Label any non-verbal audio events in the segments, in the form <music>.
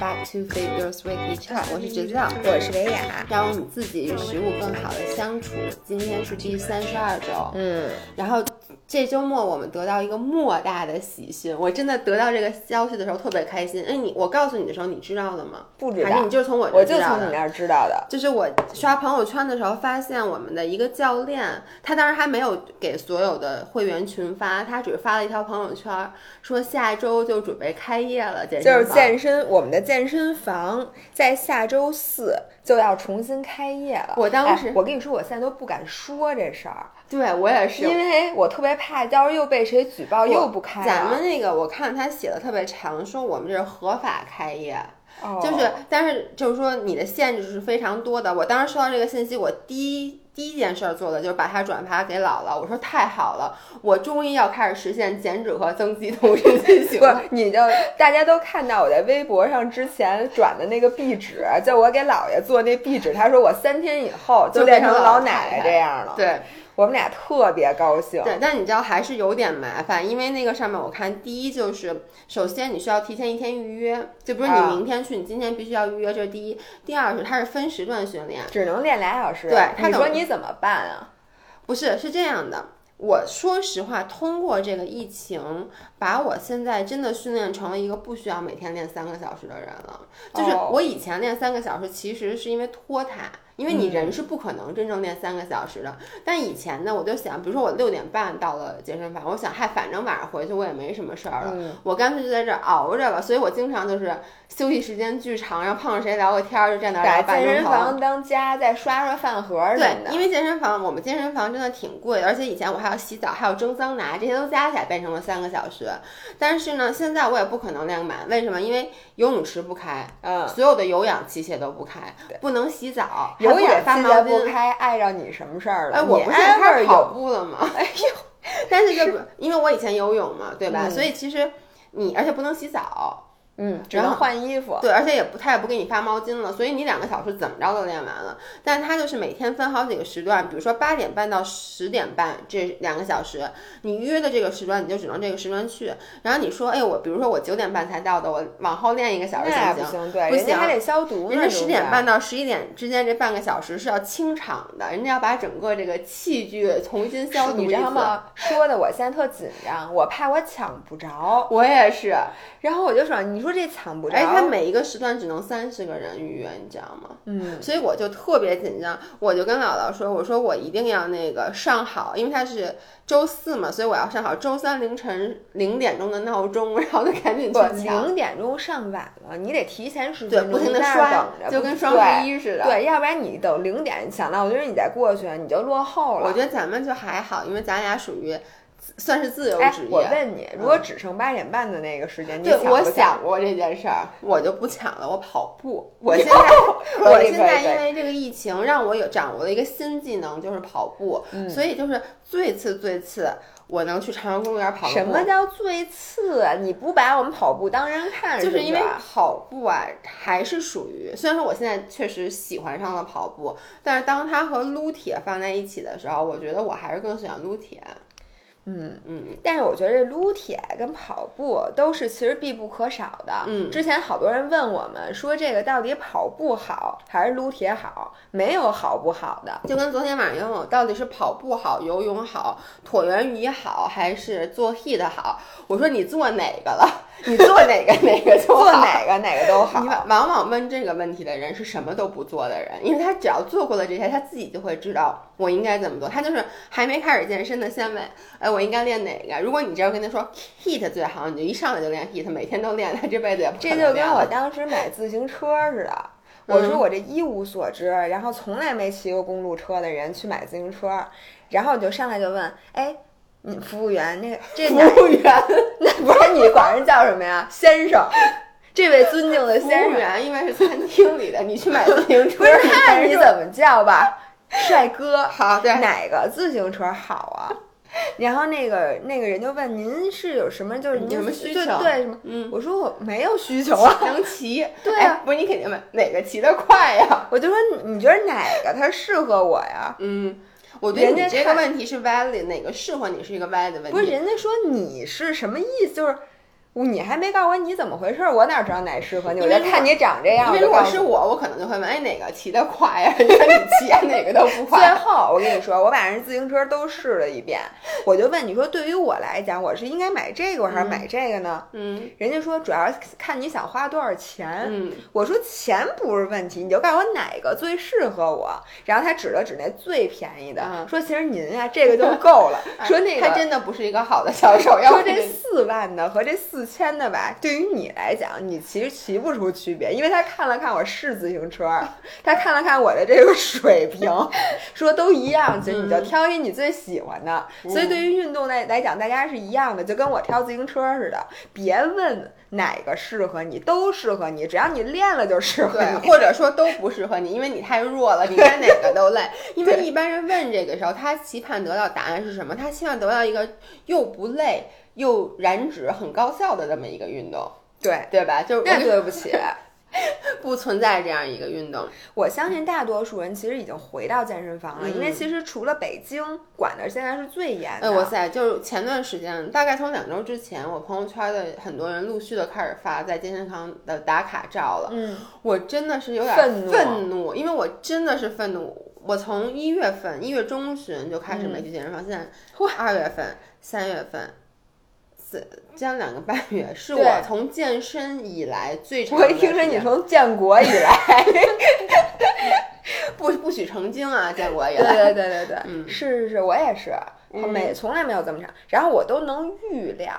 Bye. To Fit Girls Weekly Chat，我是直造，我是维雅。让我们自己与食物更好的相处。今天是第三十二周，嗯，然后这周末我们得到一个莫大的喜讯，我真的得到这个消息的时候特别开心。哎，你我告诉你的时候，你知道了吗？不知道，还是你就是从我我就从你那儿知道的。就是我刷朋友圈的时候，发现我们的一个教练，他当时还没有给所有的会员群发，他只是发了一条朋友圈，说下周就准备开业了，健就是健身，我们的健身房在下周四就要重新开业了。我当时哎我跟你说，我现在都不敢说这事儿，对我也是，因为我特别怕，到时候又被谁举报，又不开。咱们那个我看他写的特别长，说我们这是合法开业。哦就是，但是就是说你的限制是非常多的。我当时收到这个信息，我第一第一件事儿做的就是把它转发给姥姥，我说太好了，我终于要开始实现减脂和增肌同时进行不了。<laughs> 你就大家都看到我在微博上之前转的那个壁纸，就我给姥爷做那壁纸，他说我三天以后就变变成老奶奶这样了。对我们俩特别高兴。对，但你知道还是有点麻烦，因为那个上面我看，第一就是首先你需要提前一天预约，就比如你啊明天去，你今天必须要预约，这是第一。第二是它是分时段训练，只能练俩小时。对他你说你怎么办啊？不是，是这样的。我说实话，通过这个疫情，把我现在真的训练成了一个不需要每天练三个小时的人了。就是哦我以前练三个小时，其实是因为拖沓，因为你人是不可能真正练三个小时的。但以前呢，我就想，比如说我六点半到了健身房，我想，嗨，反正晚上回去我也没什么事儿了，嗯我干脆就在这儿熬着了。所以我经常就是休息时间巨长，然后碰上谁聊个天儿，就站那儿把聊半健钟头。身房当家，再刷刷饭盒什么对，的。因为健身房，我们健身房真的挺贵，而且以前我还要洗澡，还有蒸桑拿，这些都加起来变成了三个小时。但是呢，现在我也不可能练满，为什么？因为游泳池不开，嗯，所有的有氧器械都不开，不能洗澡，还有不给氧器发毛不开，碍着你什么事儿了？哎，我不是开始跑步了吗？<laughs> 哎呦，<laughs> 但是这不，因为我以前游泳嘛，对吧？嗯所以其实你，而且不能洗澡，嗯，只能换衣服。对，而且也不，他也不给你发毛巾了，所以你两个小时怎么着都练完了。但他就是每天分好几个时段，比如说八点半到十点半这两个小时，你约的这个时段你就只能这个时段去。然后你说，哎，我比如说我九点半才到的，我往后练一个小时行不行？不行，对，不行还得消毒呢。人家十点半到到十一点之间这半个小时是要清场的，人家要把整个这个器具重新消毒。你知道吗？说的我现在特紧张，我怕我抢不着。我也是，然后我就说，你说这抢不着，而且他每一个时段只能三十个人预约，你知道吗？嗯，所以我就特别紧张，我就跟姥姥说，我说我一定要那个上好，因为他是周四嘛，所以我要上好周三凌晨零点钟的闹钟，然后就赶紧去，抢，零点钟上晚了，你得提前十对，分不停的刷等，着，就跟双十一似的。对，对，要不然你等零点抢到，我觉得，你再过去，你就落后了。我觉得咱们就还好，因为咱俩属于算是自由哎职，业。我问你，如果只剩八点半的那个时间，你对，我抢不抢想过这件事儿，我就不抢了，我跑步。<laughs> 我现在，<laughs> 我现在因为这个疫情，让我有掌握了一个新技能，就是跑步。嗯所以就是最次最次，我能去朝阳公园跑步。什么叫最次啊？你不把我们跑步当人看，就是因为跑步啊，还是属于虽然说我现在确实喜欢上了跑步，但是当它和撸铁放在一起的时候，我觉得我还是更喜欢撸铁。嗯嗯，但是我觉得这撸铁跟跑步都是其实必不可少的。嗯之前好多人问我们说这个到底跑步好还是撸铁好？没有好不好的。就跟昨天晚上问我到底是跑步好、游泳好、椭圆仪好，还是做 HIIT 好？我说你做哪个了？你做哪个哪个就好做哪个哪个都好你。往往往问这个问题的人是什么都不做的人，因为他只要做过了这些，他自己就会知道我应该怎么做。他就是还没开始健身的，先问，哎，我应该练哪个？如果你这样跟他说 HIIT 最好，你就一上来就练 HIIT，每天都练，他这辈子也不这就跟我当时买自行车似的。我说我这一无所知，然后从来没骑过公路车的人去买自行车，然后就上来就问，哎，你服务员那个 <laughs> 这服务员，<laughs> 那不是你管人叫什么呀？先生，<laughs> 这位尊敬的服先生，务员因为是餐厅里的，你去买自行车，不是看你你怎么叫吧，帅哥，好对。哪个自行车好啊？<laughs> 然后那个那个人就问您是有什么就是您有什么需求对什么？嗯，我说我没有需求啊，<laughs> 能骑，<laughs> 对啊哎不是你肯定问哪个骑得快呀？我就说你你觉得哪个它适合我呀？嗯，我觉得人家你这个问题是 valid，哪个适合你是一个 valid 的问题。不是人家说你是什么意思？就是你还没告诉我你怎么回事，我哪知道哪适合你？我就看你长这样。因为如果是我，我可能就会问，哎，哪个骑得快呀？<laughs> 你看你骑啊哪个都不快最。后我跟你说，我把人自行车都试了一遍，我就问你说，对于我来讲，我是应该买这个还是买这个呢？嗯人家说主要看你想花多少钱。嗯，我说钱不是问题，你就告诉我哪个最适合我。然后他指了指那最便宜的，嗯说其实您呀、这个就够了。<laughs> 说那个他真的不是一个好的销售，要说这四万的和这四千的吧，对于你来讲，你其实骑不出区别，因为他看了看我是自行车，他看了看我的这个水平，<laughs> 说都一样，其实你就挑一你最喜欢的。所以对于运动来来讲，大家是一样的，就跟我挑自行车似的，别问哪个适合你，都适合你，只要你练了就适合，你。或者说都不适合你，因为你太弱了，你干哪个都累。<laughs> 因为一般人问这个时候，他期盼得到答案是什么？他希望得到一个又不累又燃脂、很高效的这么一个运动，对，对吧？就是那对不起，<laughs> 不存在这样一个运动。我相信大多数人其实已经回到健身房了，因为嗯其实除了北京管的现在是最严的。哎，哇塞！就是前段时间，大概从两周之前，我朋友圈的很多人陆续的开始发在健身房的打卡照了。嗯，我真的是有点愤怒愤怒，因为我真的是愤怒。我从一月份一月中旬就开始没去健身房，现在二月份、三月份。四将两个半月，是我从健身以来最长我。一听说你从建国以来，<laughs> 不不许成精啊，建国以对来。对对对对，嗯是是是，我也是，嗯没从来没有这么长，然后我都能预料。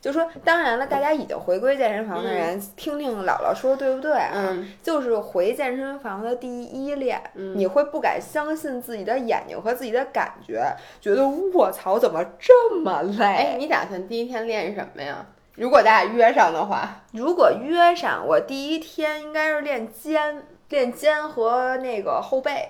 就说，当然了，大家已经回归健身房的人，听听姥姥说对不对啊？嗯就是回健身房的第一练，嗯你会不敢相信自己的眼睛和自己的感觉，觉得卧槽，怎么这么累？哎，你打算第一天练什么呀？如果咱俩约上的话，如果约上，我第一天应该是练肩，练肩和那个后背。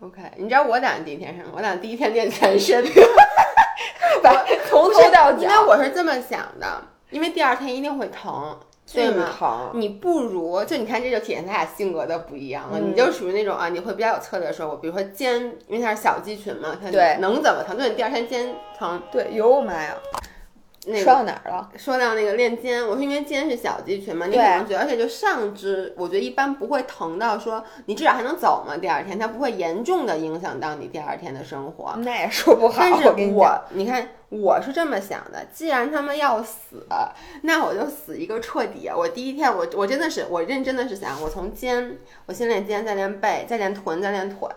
OK，你知道我打算第一天什么？我打算第一天练全身。<laughs> <laughs> 把从头到因为我是这么想的，因为第二天一定会疼，对巨吗？疼。你不如就你看，这就体现咱俩性格的不一样了。嗯你就属于那种啊，你会比较有策略，说我比如说肩，因为它是小肌群嘛，它对能怎么疼？那你第二天肩疼，对，有我妈呀，那个说到哪儿了？说到那个练肩，我说因为肩是小肌群嘛，你可能觉得，而且就上肢，我觉得一般不会疼到说你至少还能走嘛，第二天它不会严重的影响到你第二天的生活。那也说不好。但是我跟你看，我是这么想的，既然他们要死，那我就死一个彻底。我第一天，我我真的是，我认真的是想，我从肩，我先练肩，再练背，再练臀，再练腿，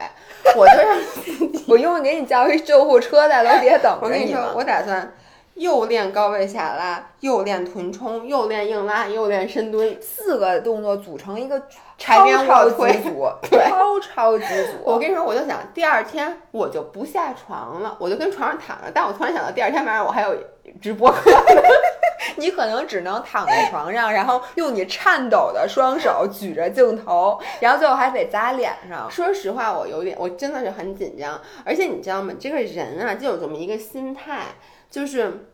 我就让 <laughs> 我用不给你叫一救护车在楼底下等我跟你说，着你？我打算又练高位下拉，又练臀冲，又练硬拉，又练深蹲。四个动作组成一个海超超级组，<laughs> 对超超级组。我跟你说，我就想第二天我就不下床了，我就跟床上躺着。但我突然想到，第二天晚上我还有直播课。<laughs> 你可能只能躺在床上，然后用你颤抖的双手举着镜头，然后最后还得砸脸上。说实话，我有点，我真的是很紧张。而且你知道吗？这个人啊，就有这么一个心态，就是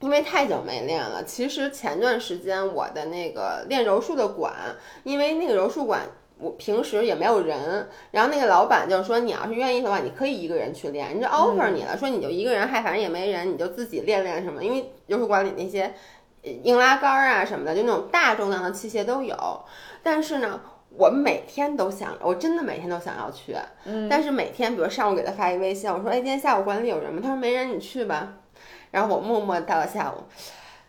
因为太久没练了。其实前段时间我的那个练柔术的馆，因为那个柔术馆。我平时也没有人，然后那个老板就说，你要是愿意的话，你可以一个人去练，人家 offer 你了，说你就一个人，嗨反正也没人，你就自己练练什么。因为柔术馆里那些呃硬拉杆儿啊什么的，就那种大重量的器械都有。但是呢，我每天都想，我真的每天都想要去。嗯，但是每天，比如上午给他发一微信，我说：“哎，今天下午馆里有人吗？”他说：“没人，你去吧。”然后我默默到了下午，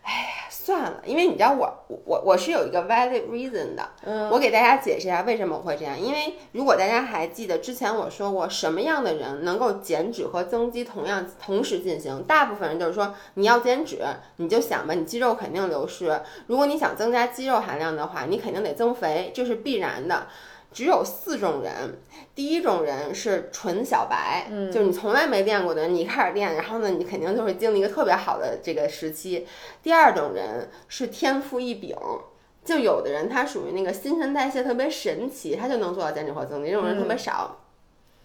哎呀，算了，因为你知道我我我是有一个 valid reason 的，嗯，我给大家解释一下为什么我会这样。因为如果大家还记得之前我说过，什么样的人能够减脂和增肌同样同时进行？大部分人就是说，你要减脂，你就想吧，你肌肉肯定流失。如果你想增加肌肉含量的话，你肯定得增肥，这是必然的。只有四种人，第一种人是纯小白，嗯就是你从来没练过的人，你一开始练，然后呢，你肯定就会经历一个特别好的这个时期。第二种人是天赋异禀，就有的人他属于那个新陈代谢特别神奇，他就能做到减脂或增肌，这种人特别少。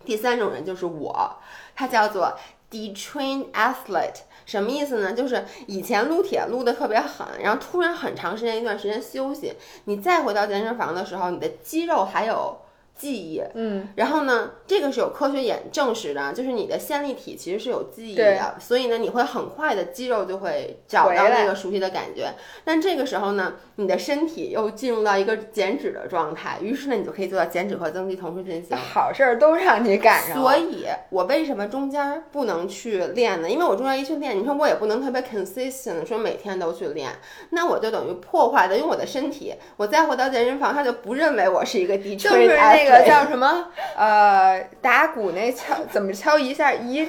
第三种人就是我，他叫做 detrained athlete，什么意思呢？就是以前撸铁撸的特别狠，然后突然很长时间一段时间休息，你再回到健身房的时候，你的肌肉还有记忆。嗯，然后呢，这个是有科学验证实的，就是你的线粒体其实是有记忆的，所以呢，你会很快的肌肉就会找到那个熟悉的感觉。但这个时候呢，你的身体又进入到一个减脂的状态，于是呢，你就可以做到减脂和增肌同时进行。好事儿都让你赶上了。所以，我为什么中间儿不能去练呢？因为我中间一去练，你说我也不能特别 consistent，说每天都去练，那我就等于破坏的，因为我的身体，我再回到健身房，他就不认为我是一个就是那个叫什么呃，打鼓那敲怎么敲一下一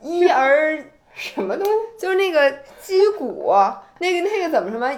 一而什么东西，就是那个击鼓，那个那个怎么什么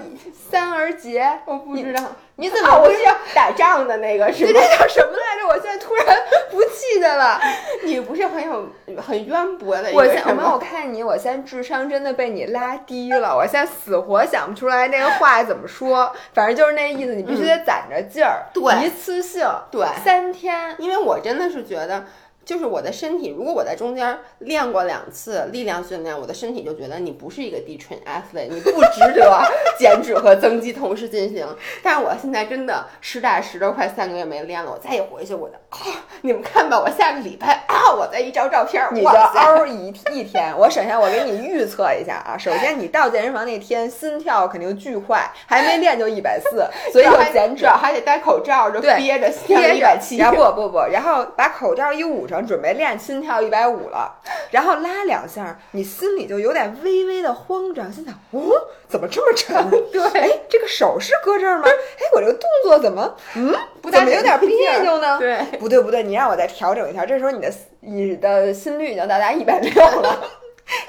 三儿节？我不知道。你怎啊，么我是要打仗的那个是这吗？叫什么来着？我现在突然不记得了。<laughs> 你不是很有很渊博的一我现我没？有看你，我现在智商真的被你拉低了，我现在死活想不出来那个话怎么说，反正就是那意思，你必须得攒着劲儿，对一次性，对三天。因为我真的是觉得。就是我的身体，如果我在中间练过两次力量训练，我的身体就觉得你不是一个低 train athlete，你不值得 <laughs> 减脂和增肌同时进行。但是我现在真的实打实的快三个月没练了，我再一回去，我的啊，你们看吧，我下个礼拜啊，我再一照照片儿，你就嗷一一天，我首先我给你预测一下啊，首先你到健身房那天心跳肯定巨快，还没练就一百四，所以主要减脂还得戴口罩，就憋着憋着一百七。然后不不不，然后把口罩一捂上，准备练心跳一百五了，然后拉两下，你心里就有点微微的慌张，心想哦，怎么这么沉？<laughs> 对，哎，这个手是搁这儿吗？哎，我这个动作怎么嗯，不大怎么有点儿别扭呢？对，不对不对，你让我再调整一下，这时候你的你的心率已经到达一百六了，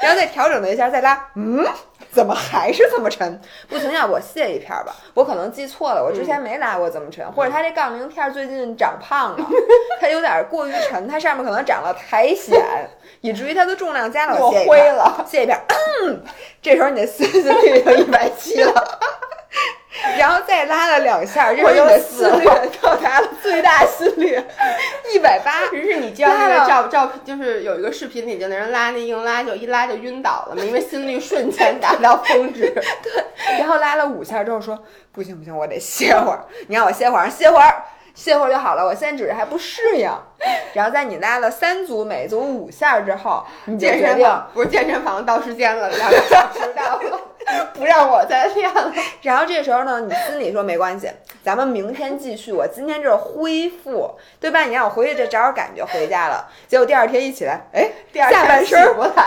然后再调整了一下，再拉，嗯，怎么还是这么沉？不行呀，我卸一片儿吧，我可能记错了，我之前没拉过这么沉，或者它这杠铃片儿最近长胖了，它有点过于沉，它上面可能长了苔藓，以至于它的重量加了，我卸一片儿灰了。卸一片儿，嗯，这时候你的心率就一百七了。然后再拉了两下，这时候你的心率到达了最大心率一百八。于是你知道那个照照，就是有一个视频里就那人拉那硬拉，就一拉就晕倒了嘛，因为心率瞬间达到峰值。<laughs> 对 <laughs> 然后拉了五下之后说不行不行，我得歇会儿。你让我歇会儿，歇会儿，歇会儿就好了。我现在只是还不适应。然后在你拉了三组，每组五下之后，你健。身房不是健身房到时间了，两个小时到了，<laughs> <laughs> 不让我再练了。<laughs> 然后这时候呢，你心里说没关系，咱们明天继续。我今天就是恢复，对吧？你让我回去就找找感觉回家了。结果第二天一起来，哎，第二天下半身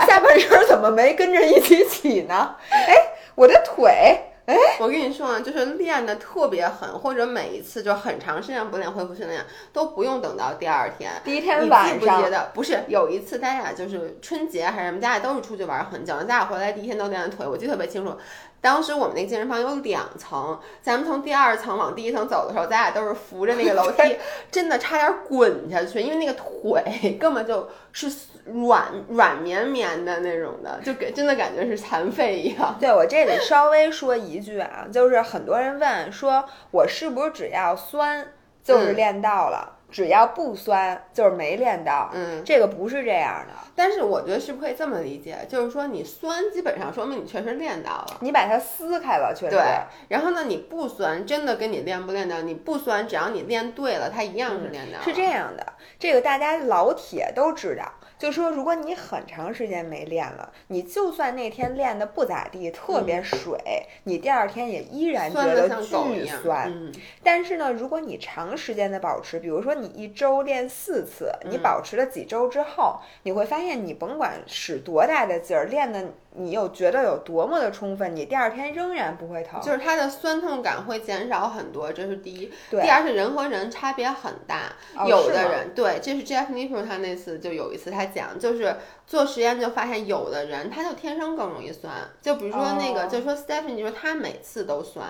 下半身怎么没跟着一起起呢？<laughs> 哎，我的腿，哎，我跟你说啊，就是练的特别狠，或者每一次就很长时间不练恢复训练，都不用等到第二天。第一你记天晚上不记得？不是有一次，咱俩就是春节还是什么，咱俩都是出去玩很久，咱俩回来第一天都练的腿，我记得特别清楚。当时我们那个健身房有两层，咱们从第二层往第一层走的时候，咱俩都是扶着那个楼梯，真的差点滚下去，因为那个腿 <laughs> 根本就是软软绵绵的那种的，就给真的感觉是残废一样。<laughs> 对我这里稍微说一句啊，就是很多人问说，我是不是只要酸就是嗯练到了，只要不酸就是没练到？嗯，这个不是这样的，但是我觉得是不是可以这么理解，就是说你酸基本上说明你确实练到了。你把它撕开了，确实。对，然后呢，你不酸，真的跟你练不练到，你不酸，只要你练对了，它一样是练到、是这，样的，这个大家老铁都知道。就说如果你很长时间没练了，你就算那天练的不咋地，特别水，你第二天也依然觉得。巨酸。嗯，但是呢，如果你长时间的保持，比如说你一周练四次，你嗯保持了几周之后，你会发现你甭管使多大的劲儿，练的你又觉得有多么的充分，你第二天仍然不会疼。就是它的酸痛感会减少很多，这是第一。对第二是人和人差别很大，哦有的人对，这是 Jeff Nippel 他那次就有一次他讲，就是做实验就发现有的人他就天生更容易酸，就比如说那个，哦就说 Stephanie 就说他每次都酸，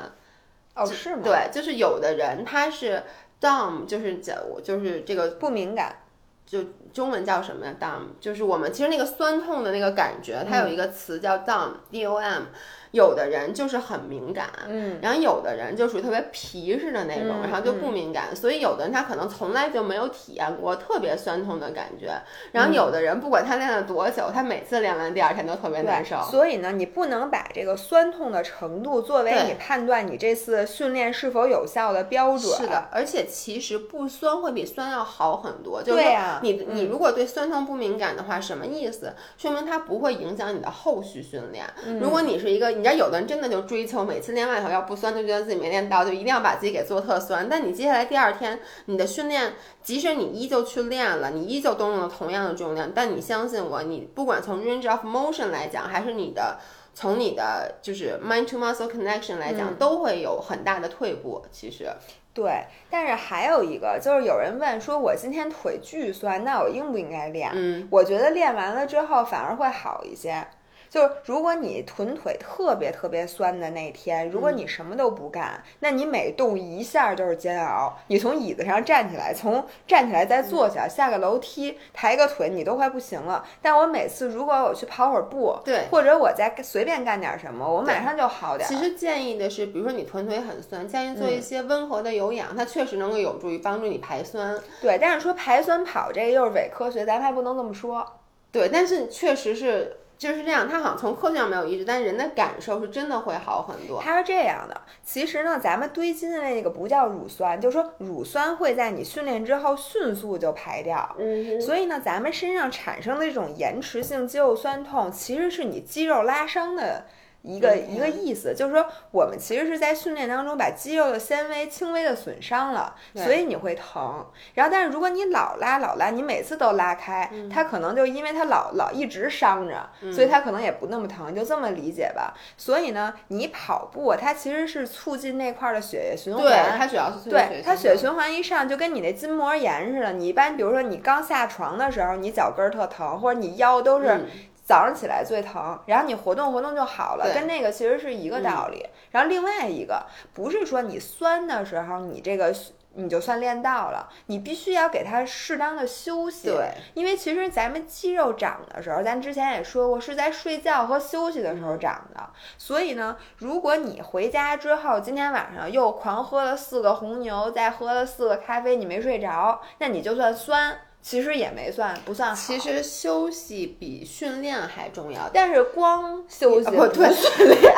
哦，是吗？，对，就是有的人他是 dumb，就是讲就是这个不敏感。就中文叫什么呀？dom 就是我们其实那个酸痛的那个感觉，它有一个词叫 dom，d o m。有的人就是很敏感，嗯，然后有的人就属于特别皮实的那种，嗯然后就不敏感，所以有的人他可能从来就没有体验过特别酸痛的感觉，然后有的人不管他练了多久，他每次练完第二天都特别难受。所以呢，你不能把这个酸痛的程度作为你判断你这次训练是否有效的标准。是的，而且其实不酸会比酸要好很多。就是你你嗯如果对酸痛不敏感的话，什么意思？说明它不会影响你的后续训练。嗯如果你是一个，你知道有的人真的就追求每次练完以后要不酸，就觉得自己没练到，就一定要把自己给做特酸。但你接下来第二天你的训练，即使你依旧去练了，你依旧动用了同样的重量，但你相信我，你不管从 range of motion 来讲，还是你的。从你的就是 mind to muscle connection 来讲，嗯都会有很大的退步。其实，对，但是还有一个就是有人问说，我今天腿巨酸，那我应不应该练？嗯，我觉得练完了之后反而会好一些。就是如果你臀腿特别特别酸的那天，如果你什么都不干，那你每动一下就是煎熬。你从椅子上站起来，从站起来再坐下，下个楼梯，抬个腿，你都快不行了。但我每次如果我去跑会儿步，对或者我再随便干点什么，我马上就好点儿。其实建议的是，比如说你臀腿很酸，建议做一些温和的有氧，它确实能够有助于帮助你排酸。对，但是说排酸跑这个又是伪科学，咱们还不能这么说。对，但是确实是就是这样，它好像从科学上没有抑制，但人的感受是真的会好很多。它是这样的，其实呢，咱们堆积的那个不叫乳酸，就是说乳酸会在你训练之后迅速就排掉。嗯所以呢，咱们身上产生的这种延迟性肌肉酸痛，其实是你肌肉拉伤的一个、嗯一个意思，就是说我们其实是在训练当中把肌肉的纤维轻微的损伤了，所以你会疼。然后，但是如果你老拉老拉，你每次都拉开，嗯它可能就因为它老老一直伤着，所以它可能也不那么疼，就这么理解吧。所以呢，你跑步它其实是促进那块儿的血液循环，对，它主要是对，它血循循环一上，就跟你那筋膜炎似的。你一般比如说你刚下床的时候，你脚跟儿特疼，或者你腰都是嗯早上起来最疼，然后你活动活动就好了，跟那个其实是一个道理。然后另外一个不是说你酸的时候你这个。你就算练到了，你必须要给它适当的休息。对，因为其实咱们肌肉长的时候，咱之前也说过，是在睡觉和休息的时候长的。所以呢，如果你回家之后，今天晚上又狂喝了四个红牛，再喝了四个咖啡，你没睡着，那你就算酸，其实也没算不算好。其实休息比训练还重要。但是光休息不对训练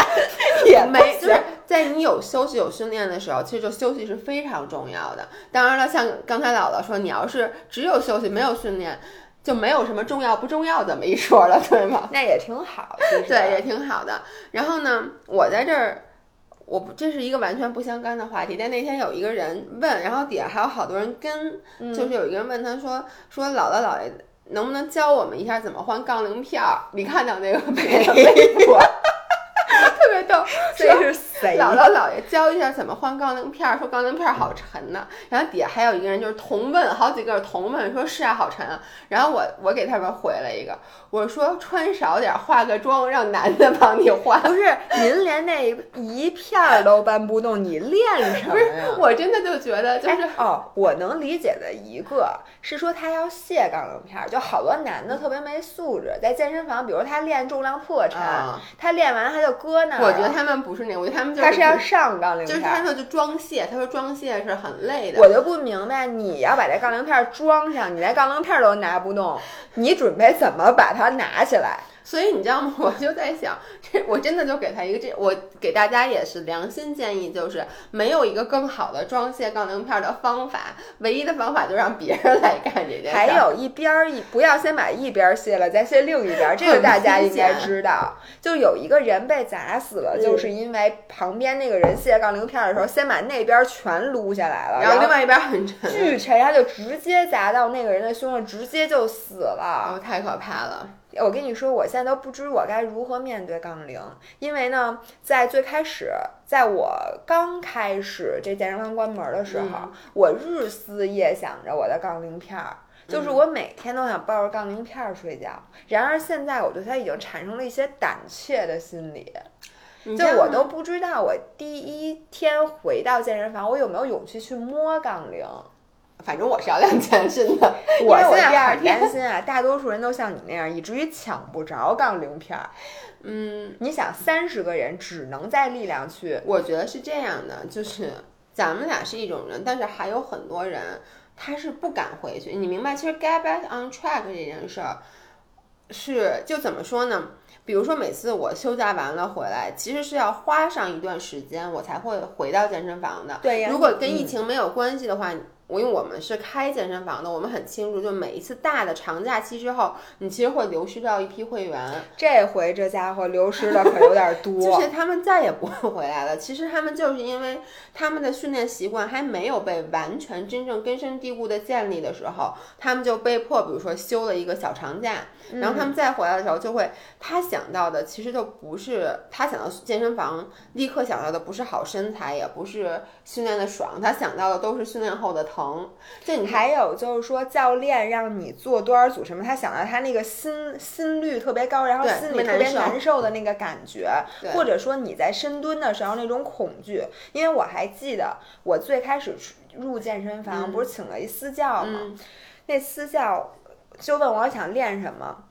也 <laughs> 没，就是在你有休息、有训练的时候，其实就休息是非常重要的。当然了，像刚才姥姥说，你要是只有休息没有训练，就没有什么重要不重要这么一说了，对吗？那也挺好，其实对，也挺好的。然后呢，我在这儿，我不这是一个完全不相干的话题，但那天有一个人问，然后底下还有好多人跟，嗯。就是有一个人问他说说姥姥姥爷能不能教我们一下怎么换杠铃片儿？你看到那个没微博，<laughs> 特别逗，这说是谁？姥姥姥爷教一下怎么换杠铃片儿，说杠铃片儿好沉呢。然后底下还有一个人就是同问，好几个同问，说是啊，好沉啊。然后我我给他们回了一个，我说穿少点儿，化个妆，让男的帮你换。<laughs> 不是您连那一片儿都搬不动，你练什么呀？<laughs> 我真的就觉得就是哎哦，我能理解的一个是说他要卸杠铃片儿，就好多男的特别没素质，在健身房，比如他练重量破沉，啊他练完他就搁那儿。我觉得他们不是那个，我觉得他们就他是要上杠铃片儿。就是他说就装卸，他说装卸是很累的。我就不明白，你要把这杠铃片儿装上，你连杠铃片儿都拿不动，你准备怎么把它拿起来？所以你知道吗？<laughs> 我就在想，这我真的就给他一个这，我给大家也是良心建议，就是没有一个更好的装卸杠铃片的方法，唯一的方法就让别人来干这件事。还有一边儿一不要先把一边儿卸了，再卸另一边儿，这个大家应该知道。就有一个人被砸死了，嗯就是因为旁边那个人卸杠铃片儿的时候，先把那边儿全撸下来了，然后另外一边很沉，巨沉，他就直接砸到那个人的胸上，直接就死了。哦，太可怕了。我跟你说，我现在都不知我该如何面对杠铃，因为呢，在最开始，在我刚开始这健身房关门的时候，嗯我日思夜想着我的杠铃片儿。就是嗯我每天都想抱着杠铃片儿睡觉，然而现在我对它已经产生了一些胆怯的心理，就我都不知道我第一天回到健身房，我有没有勇气去摸杠铃。反正我是要练全身的。我现在很第二天，担心啊，大多数人都像你那样，以至于抢不着杠铃片儿。嗯，你想，三十个人只能在力量区，我觉得是这样的，就是咱们俩是一种人，但是还有很多人他是不敢回去。你明白，其实 get back on track 这件事儿是就怎么说呢？比如说每次我休假完了回来，其实是要花上一段时间我才会回到健身房的。对呀如果跟疫嗯情没有关系的话，我因为我们是开健身房的，我们很清楚，就每一次大的长假期之后，你其实会流失掉一批会员。这回这家伙流失的可有点多。<laughs> 就是他们再也不会回来了。其实他们就是因为他们的训练习惯还没有被完全真正根深蒂固的建立的时候，他们就被迫，比如说休了一个小长假，然后他们再回来的时候，就会他想到的其实就不是他想到健身房，立刻想到的不是好身材，也不是训练的爽，他想到的都是训练后的疼。就你。还有就是说，教练让你做多少组什么，他想到他那个心心率特别高，然后心里特别难受的那个感觉，或者说你在深蹲的时候那种恐惧。因为我还记得我最开始入健身房，嗯不是请了一私教吗？嗯那私教就问我想练什么。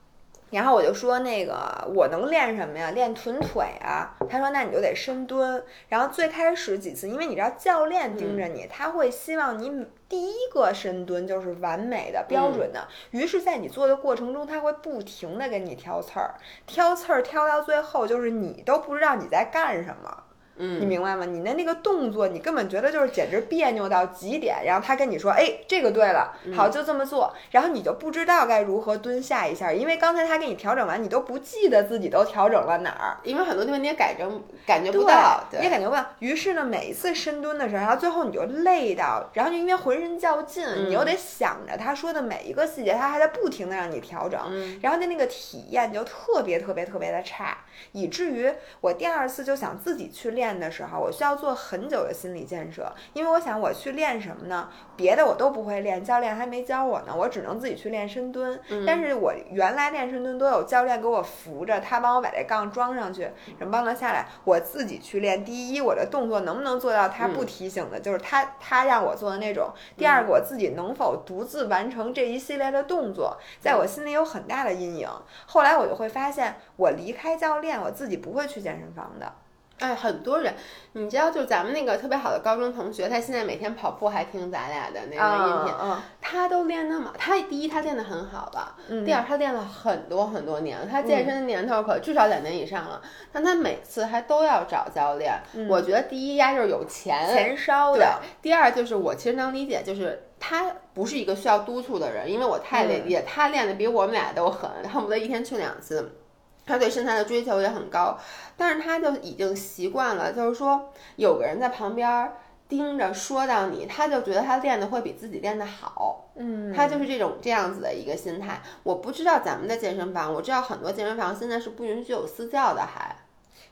然后我就说那个我能练什么呀？练臀腿啊。他说那你就得深蹲。然后最开始几次，因为你知道教练盯着你，他会希望你第一个深蹲就是完美的、标准的。于是，在你做的过程中，他会不停的给你挑刺儿，挑刺儿挑到最后，就是你都不知道你在干什么。你嗯，明白吗？你的那个动作，你根本觉得就是简直别扭到极点。然后他跟你说：“哎，这个对了，好，就这么做。”然后你就不知道该如何蹲下一下，因为刚才他给你调整完，你都不记得自己都调整了哪儿。因为很多地方你也改正感觉不对到，你也感觉不到。于是呢，每一次深蹲的时候，然后最后你就累到，然后就因为浑身较劲，你又得想着他说的每一个细节，他还在不停的让你调整，嗯然后的那个体验就特别特别特别的差，以至于我第二次就想自己去练的时候，我需要做很久的心理建设，因为我想我去练什么呢？别的我都不会练，教练还没教我呢，我只能自己去练深蹲。但是我原来练深蹲都有教练给我扶着，他帮我把这杠装上去，然后帮他下来，我自己去练。第一，我的动作能不能做到他不提醒的，就是他他让我做的那种；第二个，我自己能否独自完成这一系列的动作，在我心里有很大的阴影。后来我就会发现，我离开教练，我自己不会去健身房的。哎，很多人，你知道，就咱们那个特别好的高中同学，他现在每天跑步还听咱俩的那个音频，嗯他都练那么，他第一他练得很好了，嗯。第二他练了很多很多年了，他健身的年头可至少两年以上了，但他每次还都要找教练。我觉得第一呀就是有钱，钱烧的，，第二就是我其实能理解，就是他不是一个需要督促的人，因为我太理解、他练的比我们俩都狠，恨不得一天去两次。他对身材的追求也很高，但是他就已经习惯了，就是说有个人在旁边盯着说到你，他就觉得他练的会比自己练的好。嗯，他就是这种这样子的一个心态。我不知道咱们的健身房，我知道很多健身房现在是不允许有私教的，还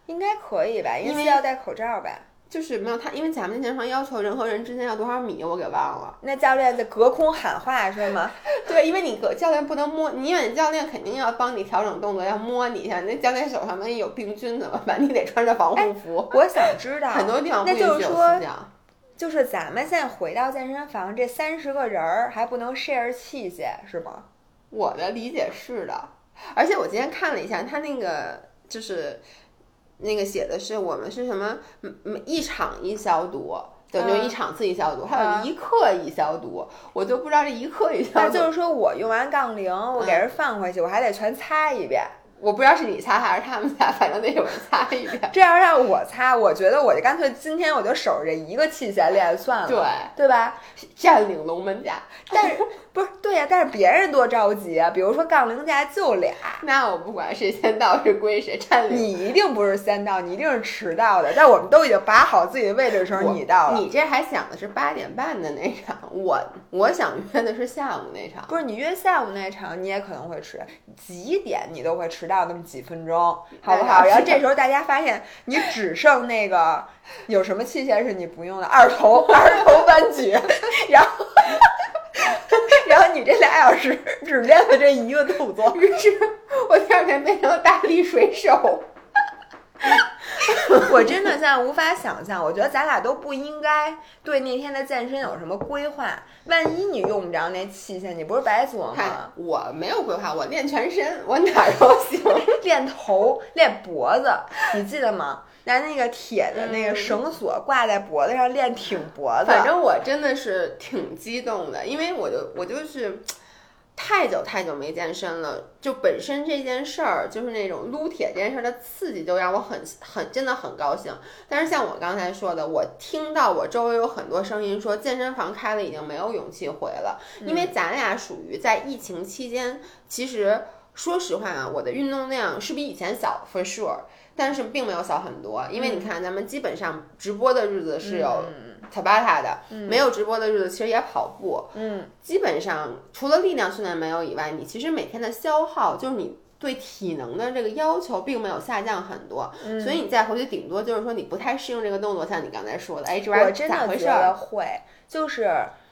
应该可以吧？因为要戴口罩吧？就是没有他，因为咱们的健身房要求人和人之间要多少米，我给忘了。那教练在隔空喊话是吗？<laughs> 对，因为你隔教练不能摸，你因为教练肯定要帮你调整动作，要摸你一下。那教练手上万一有病菌怎么办？你得穿着防护服。我想知 <laughs> 道，很多地方不那允许有私就是说，就是咱们现在回到健身房，这三十个人儿还不能 share 器械是吗？我的理解是的，而且我今天看了一下，他那个就是那个写的是我们是什么，嗯嗯，一场一消毒。对，就嗯一场次一消毒，还有嗯一克一消毒，我就不知道这一克一消毒，那就是说我用完杠铃，我给人放回去，我还得全擦一遍。我不知道是你擦还是他们擦，反正得有人擦一遍。这要让我擦，我觉得我就干脆今天我就守着这一个器械练算了，对对吧？占领龙门架，但是不是对呀、但是别人多着急啊！比如说杠铃架就俩，那我不管谁先到是归谁，占领。你一定不是先到，你一定是迟到的。在我们都已经把好自己的位置的时候，你到了。你这还想的是八点半的那场，我我想约的是下午那场。不是你约下午那场，你也可能会迟，几点你都会迟到那么几分钟，好不好？然后这时候大家发现你只剩那个有什么器械是你不用的，二头二头弯举，然后然后你这俩小时只练了这一个动作，于是我第二天变成了大力水手。我真的现在无法想象，我觉得咱俩都不应该对那天的健身有什么规划。万一你用不着那器械，你不是白琢磨吗？我没有规划，我练全身，我哪儿都行。练头，练脖子，你记得吗？拿那个铁的那个绳索挂在脖子上练挺脖子。反正我真的是挺激动的，因为我就我就是。太久太久没健身了，就本身这件事儿，就是那种撸铁这件事儿的刺激，就让我很很真的很高兴。但是像我刚才说的，我听到我周围有很多声音说健身房开了已经没有勇气回了，因为咱俩属于在疫情期间，其实说实话啊，我的运动量是比以前小，for sure，但是并没有小很多，因为你看咱们基本上直播的日子是有。塔巴塔的，没有直播的日子，其实也跑步。嗯，基本上除了力量训练没有以外，你其实每天的消耗，就是你对体能的这个要求，并没有下降很多。嗯，所以你再回去，顶多就是说你不太适应这个动作，像你刚才说的，哎，这玩意儿咋回事儿？会，就是。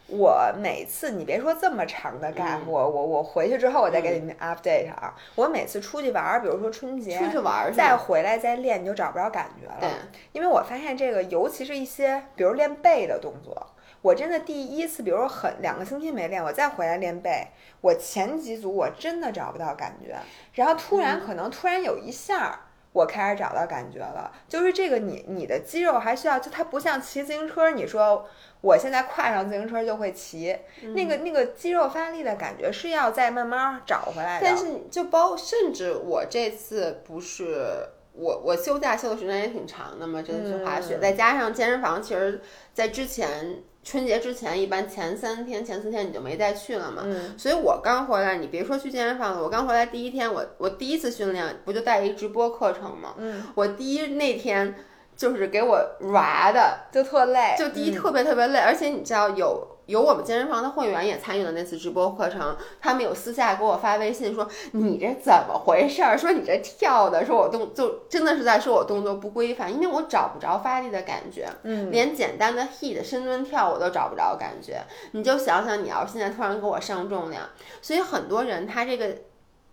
我每次你别说这么长的 gap，我我我回去之后我再给你们 update 啊。我每次出去玩儿，比如说春节出去玩儿，再回来再练，你就找不着感觉了。对，因为我发现这个，尤其是一些比如练背的动作，我真的第一次，比如说很两个星期没练，我再回来练背，我前几组我真的找不到感觉，然后突然可能突然有一下。我开始找到感觉了，就是这个你你的肌肉还需要，就它不像骑自行车，你说我现在跨上自行车就会骑，那个那个肌肉发力的感觉是要再慢慢找回来的。但是就包，甚至我这次不是我我休假休的时间也挺长的嘛，这次去滑雪，再加上健身房，其实在之前。春节之前，一般前三天、前四天你就没再去了嘛。嗯。所以我刚回来，你别说去健身房了，我刚回来第一天，我我第一次训练不就带一直播课程嘛？嗯。我第一那天就是给我娃的，就特累，就第一特别特别累，而且你知道有。有我们健身房的会员也参与了那次直播课程，他们有私下给我发微信说：“你这怎么回事儿？说你这跳的，说我动就真的是在说我动作不规范，因为我找不着发力的感觉，嗯，连简单的 heat 深蹲跳我都找不着感觉。你就想想，你要是现在突然给我上重量，所以很多人他这个。”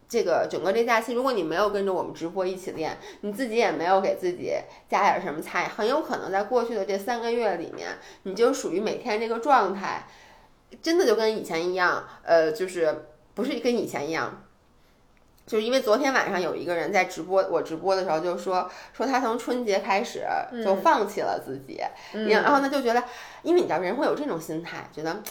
这个整个这假期，如果你没有跟着我们直播一起练，你自己也没有给自己加点什么菜，很有可能在过去的这三个月里面，你就属于每天这个状态，真的就跟以前一样，呃，就是不是跟以前一样，就是因为昨天晚上有一个人在直播，我直播的时候就说说他从春节开始就放弃了自己，然后呢就觉得，因为你知道人会有这种心态，觉得。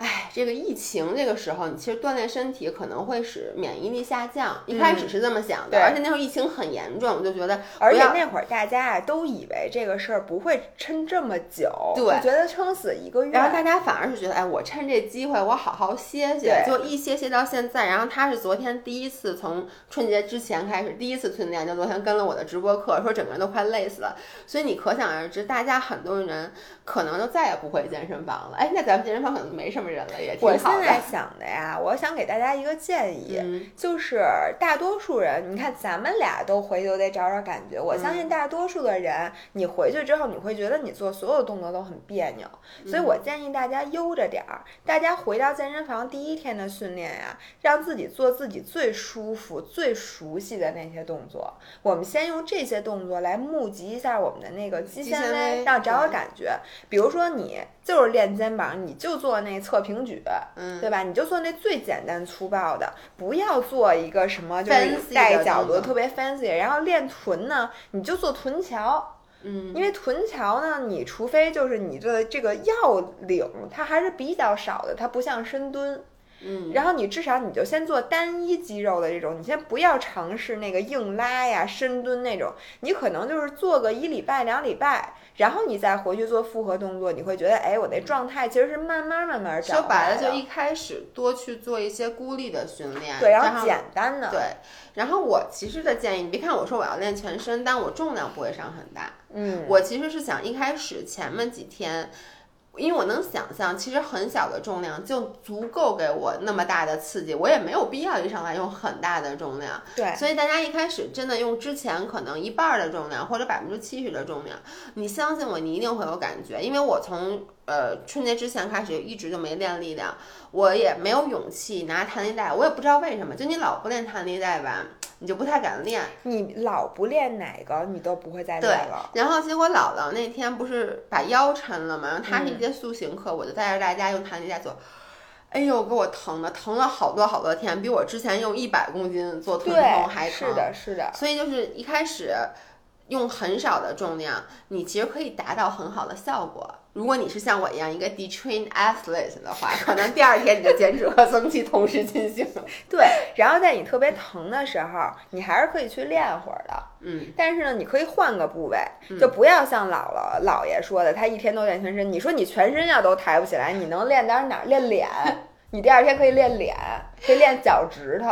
哎，这个疫情这个时候，你其实锻炼身体可能会使免疫力下降。一开始是这么想的，而且那会儿疫情很严重，我就觉得，而且那会儿大家啊都以为这个事儿不会撑这么久，对，觉得撑死一个月。然后大家反而是觉得，哎，我趁这机会我好好歇歇，就一歇歇到现在。然后他是昨天第一次从春节之前开始第一次训练，就昨天跟了我的直播课，说整个人都快累死了。所以你可想而知，大家很多人可能就再也不回健身房了。哎，那咱们健身房可能没什么。人了也挺好的。我现在想的呀，我想给大家一个建议，就是大多数人，你看咱们俩都回去都得找找感觉。我相信大多数的人，你回去之后你会觉得你做所有动作都很别扭，所以我建议大家悠着点儿。大家回到健身房第一天的训练呀，让自己做自己最舒服、最熟悉的那些动作。我们先用这些动作来募集一下我们的那个肌纤维，让找找感觉。比如说你就是练肩膀，你就做那侧。平举，嗯，对吧？你就做那最简单粗暴的，不要做一个什么就是带角度特别 fancy。然后练臀呢，你就做臀桥，嗯，因为臀桥呢，你除非就是你的这个要领它还是比较少的，它不像深蹲。嗯，然后你至少你就先做单一肌肉的这种，你先不要尝试那个硬拉呀、深蹲那种，你可能就是做个一礼拜、两礼拜，然后你再回去做复合动作，你会觉得，哎，我那状态其实是慢慢慢慢找。说白了，就一开始多去做一些孤立的训练，对，然后简单的，对。然后我其实的建议，你别看我说我要练全身，但我重量不会上很大。嗯，我其实是想一开始前面几天。因为我能想象，其实很小的重量就足够给我那么大的刺激，我也没有必要一上来用很大的重量。对，所以大家一开始真的用之前可能一半的重量或者百分之七十的重量，你相信我，你一定会有感觉。因为我从呃春节之前开始一直就没练力量，我也没有勇气拿弹力带，我也不知道为什么，就你老不练弹力带吧，你就不太敢练。你老不练哪个，你都不会再练了。，然后结果姥姥那天不是把腰抻了嘛，然后她是一嗯节塑形课，我就带着大家用弹力带做。哎呦，给我疼的，疼了好多好多天，比我之前用一百公斤做臀痛还，疼。是的，是的。所以就是一开始用很少的重量，你其实可以达到很好的效果。如果你是像我一样一个 detrained athlete 的话，可能第二天你的减脂和增肌同时进行。<laughs> 对，然后在你特别疼的时候，你还是可以去练会儿的。嗯，但是呢，你可以换个部位，就不要像姥姥姥爷说的，他一天都练全身。你说你全身要都抬不起来，你能练点哪儿？练脸，<laughs> 你第二天可以练脸，可以练脚趾头。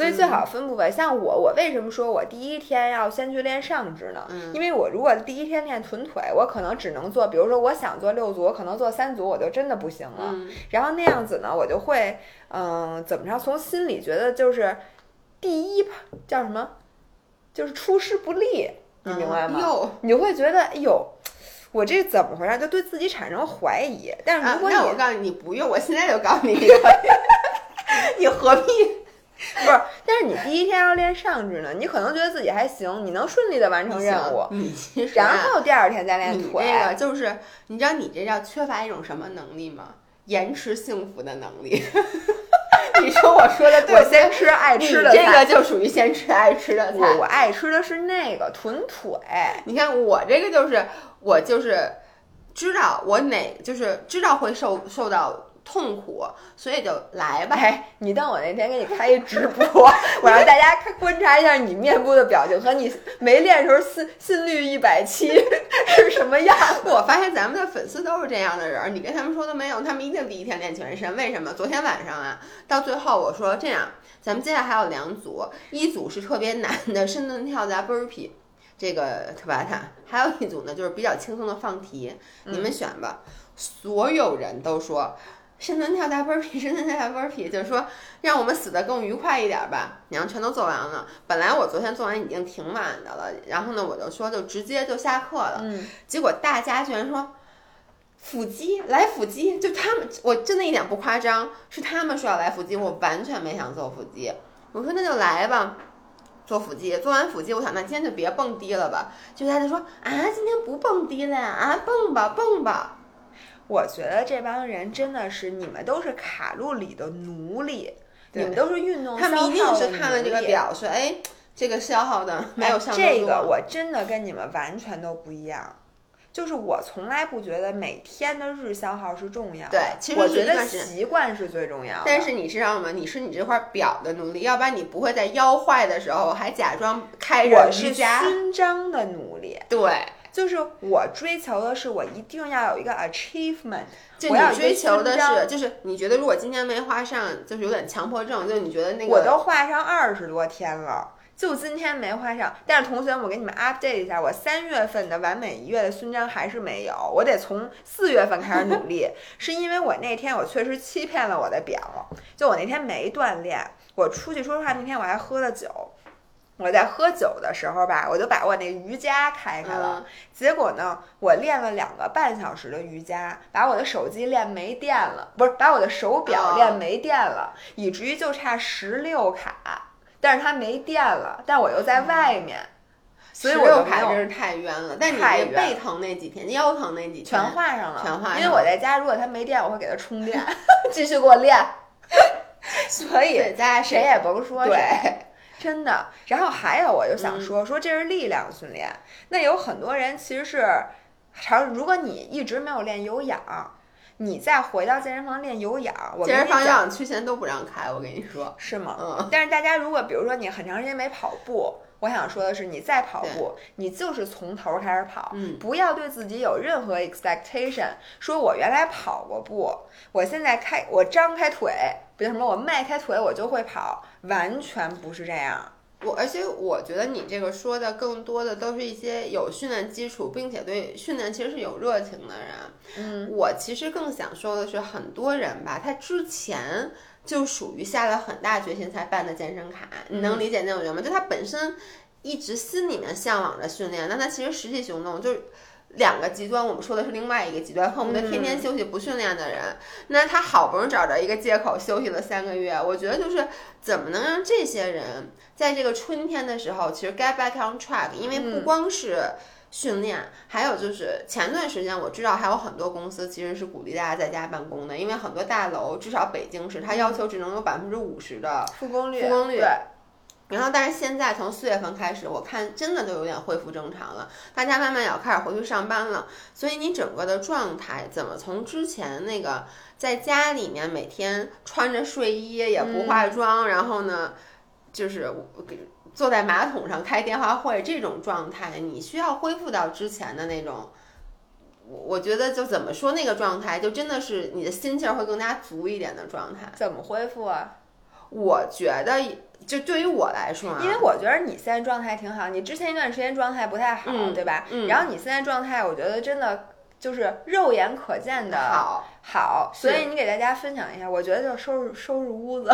所以最好分部位。像我，我为什么说我第一天要先去练上肢呢？嗯因为我如果第一天练臀腿，我可能只能做，比如说我想做六组，我可能做三组，我就真的不行了。嗯然后那样子呢，我就会，嗯、怎么着？从心里觉得就是第一叫什么，就是出师不利，你明白吗？哟，你就会觉得，哎呦，我这怎么回事？就对自己产生怀疑。但是啊如果你、那我告诉你，你不用，我现在就告诉你，<laughs> 你何必？第一天要练上肢呢，你可能觉得自己还行，你能顺利的完成任务，你其实啊然后第二天再练你腿。这个就是，你知道你这叫缺乏一种什么能力吗？延迟幸福的能力。<laughs> 你说我说的对？我先吃爱吃的菜，这个就属于先吃爱吃的菜。我我爱吃的是那个臀腿。你看我这个就是我就是知道我哪就是知道会受受到痛苦，所以就来吧。哎，你等我那天给你开一直播，<laughs> 我让大家看观察一下你面部的表情和你没练时候心心率一百七 <laughs> 是什么样。我发现咱们的粉丝都是这样的人儿，你跟他们说都没用，他们一定第一天练全身。为什么？昨天晚上啊，到最后我说这样，咱们接下来还有两组，一组是特别难的深蹲跳加 burpee，这个特巴塔，还有一组呢就是比较轻松的放题，你们选吧。所有人都说。深蹲跳大 burpee，深蹲跳大 burpee，就是说让我们死的更愉快一点吧。然后全都做完了。本来我昨天做完已经挺晚的了，然后呢我就说就直接就下课了。嗯，结果大家居然说腹肌来腹肌，就他们，我真的一点不夸张，是他们说要来腹肌，我完全没想做腹肌。我说那就来吧，做腹肌。做完腹肌，我想那今天就别蹦迪了吧。就大家说啊，今天不蹦迪了呀，啊蹦吧蹦吧。我觉得这帮人真的是你们都是卡路里的奴隶，你们都是运动他们一定是看了这个。表，说哎，这个消耗的没有上哎这个我真的跟你们完全都不一样。就是我从来不觉得每天的日消耗是重要的，对其实我觉得习惯是最重要的。但是你知道吗？你是你这块表的奴隶，要不然你不会在腰坏的时候还假装开着瑜我是伽。勋章的奴隶，对，就是我追求的是我一定要有一个 achievement，就你追求的是，就是你觉得如果今天没画上，就是有点强迫症，就是你觉得那个我都画上二十多天了。就今天没画上，但是同学们，我给你们 update 一下，我三月份的完美一月的勋章还是没有，我得从四月份开始努力，<laughs> 是因为我那天我确实欺骗了我的表，就我那天没锻炼，我出去说实话，那天我还喝了酒，我在喝酒的时候吧，我就把我那瑜伽开开了，嗯结果呢，我练了两个半小时的瑜伽，把我的手机练没电了，不是把我的手表哦练没电了，以至于就差十六卡，但是它没电了，但我又在外面，所以我16就卡真是太冤了。但你背疼那几天，腰疼那几天全画上了，全画上了因为我在家如果它没电，我会给它充电，<laughs> 继续给我练，<laughs> 所以对，大家谁也甭说对谁。真的，然后还有，我就嗯想说，说这是力量训练。那有很多人其实是常，如果你一直没有练有氧，你再回到健身房练有氧，我健身房有氧区现在都不让开，我跟你说。是吗？嗯，但是大家如果比如说你很长时间没跑步，我想说的是，你再跑步，你就是从头开始跑，嗯不要对自己有任何 expectation，说我原来跑过步，我现在开我张开腿，不叫什么，我迈开腿我就会跑，完全不是这样。我而且我觉得你这个说的更多的都是一些有训练基础，并且对训练其实是有热情的人。嗯，我其实更想说的是，很多人吧，他之前就属于下了很大决心才办的健身卡，你能理解那种人吗？就他本身一直心里面向往着训练，但他其实实际行动就是。两个极端，我们说的是另外一个极端，恨不得天天休息不训练的人，那他好不容易找着一个借口休息了三个月，我觉得就是怎么能让这些人在这个春天的时候，其实 get back on track，因为不光是训练，还有就是前段时间我知道还有很多公司其实是鼓励大家在家办公的，因为很多大楼，至少北京市，它要求只能有百分之五十的复工率，复工率对。然后，但是现在从四月份开始，我看真的都有点恢复正常了，大家慢慢也要开始回去上班了。所以你整个的状态怎么从之前那个在家里面每天穿着睡衣也不化妆，然后呢，就是给坐在马桶上开电话会这种状态，你需要恢复到之前的那种。我我觉得就怎么说那个状态，就真的是你的心气儿会更加足一点的状态。怎么恢复啊？我觉得，就对于我来说啊，因为我觉得你现在状态挺好，你之前一段时间状态不太好，嗯对吧？嗯然后你现在状态，我觉得真的就是肉眼可见的好。好，所以你给大家分享一下，我觉得就是收拾收拾屋子。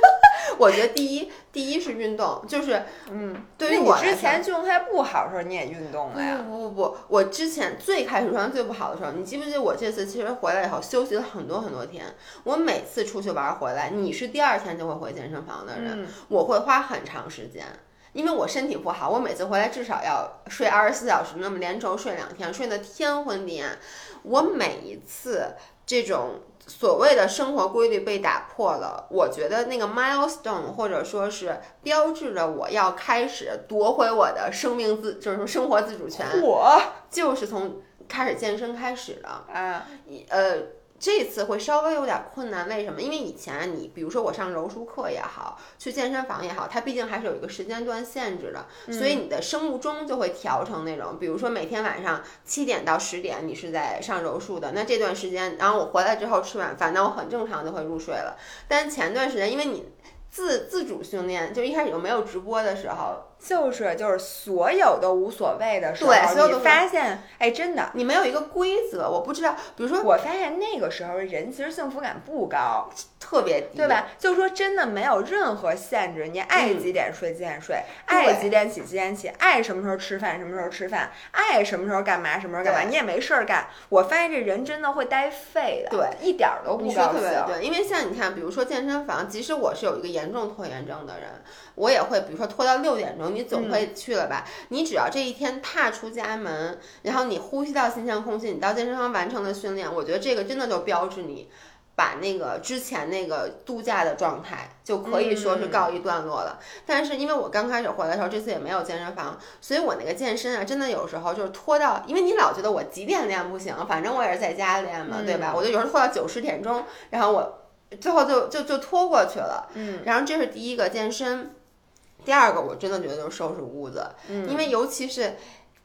<laughs> 我觉得第一，第一是运动，就是嗯，对于我之前状态不好的时候，你也运动了呀？不不不不，我之前最开始状态最不好的时候，你记不记得我这次其实回来以后休息了很多很多天？我每次出去玩回来，你是第二天就会回健身房的人，嗯我会花很长时间。因为我身体不好，我每次回来至少要睡二十四小时，那么连轴睡两天，睡得天昏地暗。我每一次这种所谓的生活规律被打破了，我觉得那个 milestone 或者说是标志着我要开始夺回我的生命自，就是说生活自主权，我就是从开始健身开始的。啊，呃，这次会稍微有点困难，为什么？因为以前你比如说我上柔术课也好，去健身房也好，它毕竟还是有一个时间段限制的，所以你的生物钟就会调成那种，比如说每天晚上七点到十点你是在上柔术的，那这段时间，然后我回来之后吃晚饭，那我很正常就会入睡了。但是前段时间因为你自自主训练，就一开始就没有直播的时候，就是就是所有都无所谓的时候，你对所有都发现，哎，真的，你没有一个规则，我不知道，比如说我发现那个时候人其实幸福感不高，特别低，对？吧？就是说真的没有任何限制，你爱嗯几点睡几点睡，爱几点起几点起，爱什么时候吃饭什么时候吃饭，爱什么时候干嘛什么时候干嘛，你也没事儿干。我发现这人真的会呆废的，对，一点儿都不高兴。对，因为像你看，比如说健身房，即使我是有一个严重拖延症的人，我也会，比如说拖到六点钟，你总会去了吧？你只要这一天踏出家门，然后你呼吸到新鲜空气，你到健身房完成了训练，我觉得这个真的就标志你。把那个之前那个度假的状态就可以说是告一段落了，但是因为我刚开始回来的时候，这次也没有健身房，所以我那个健身啊，真的有时候就是拖到，因为你老觉得我几点练不行，反正我也是在家练嘛，对吧？我就有时候拖到九十点钟，然后我最后就就就拖过去了。嗯，然后这是第一个健身，第二个我真的觉得就是收拾屋子，嗯因为尤其是。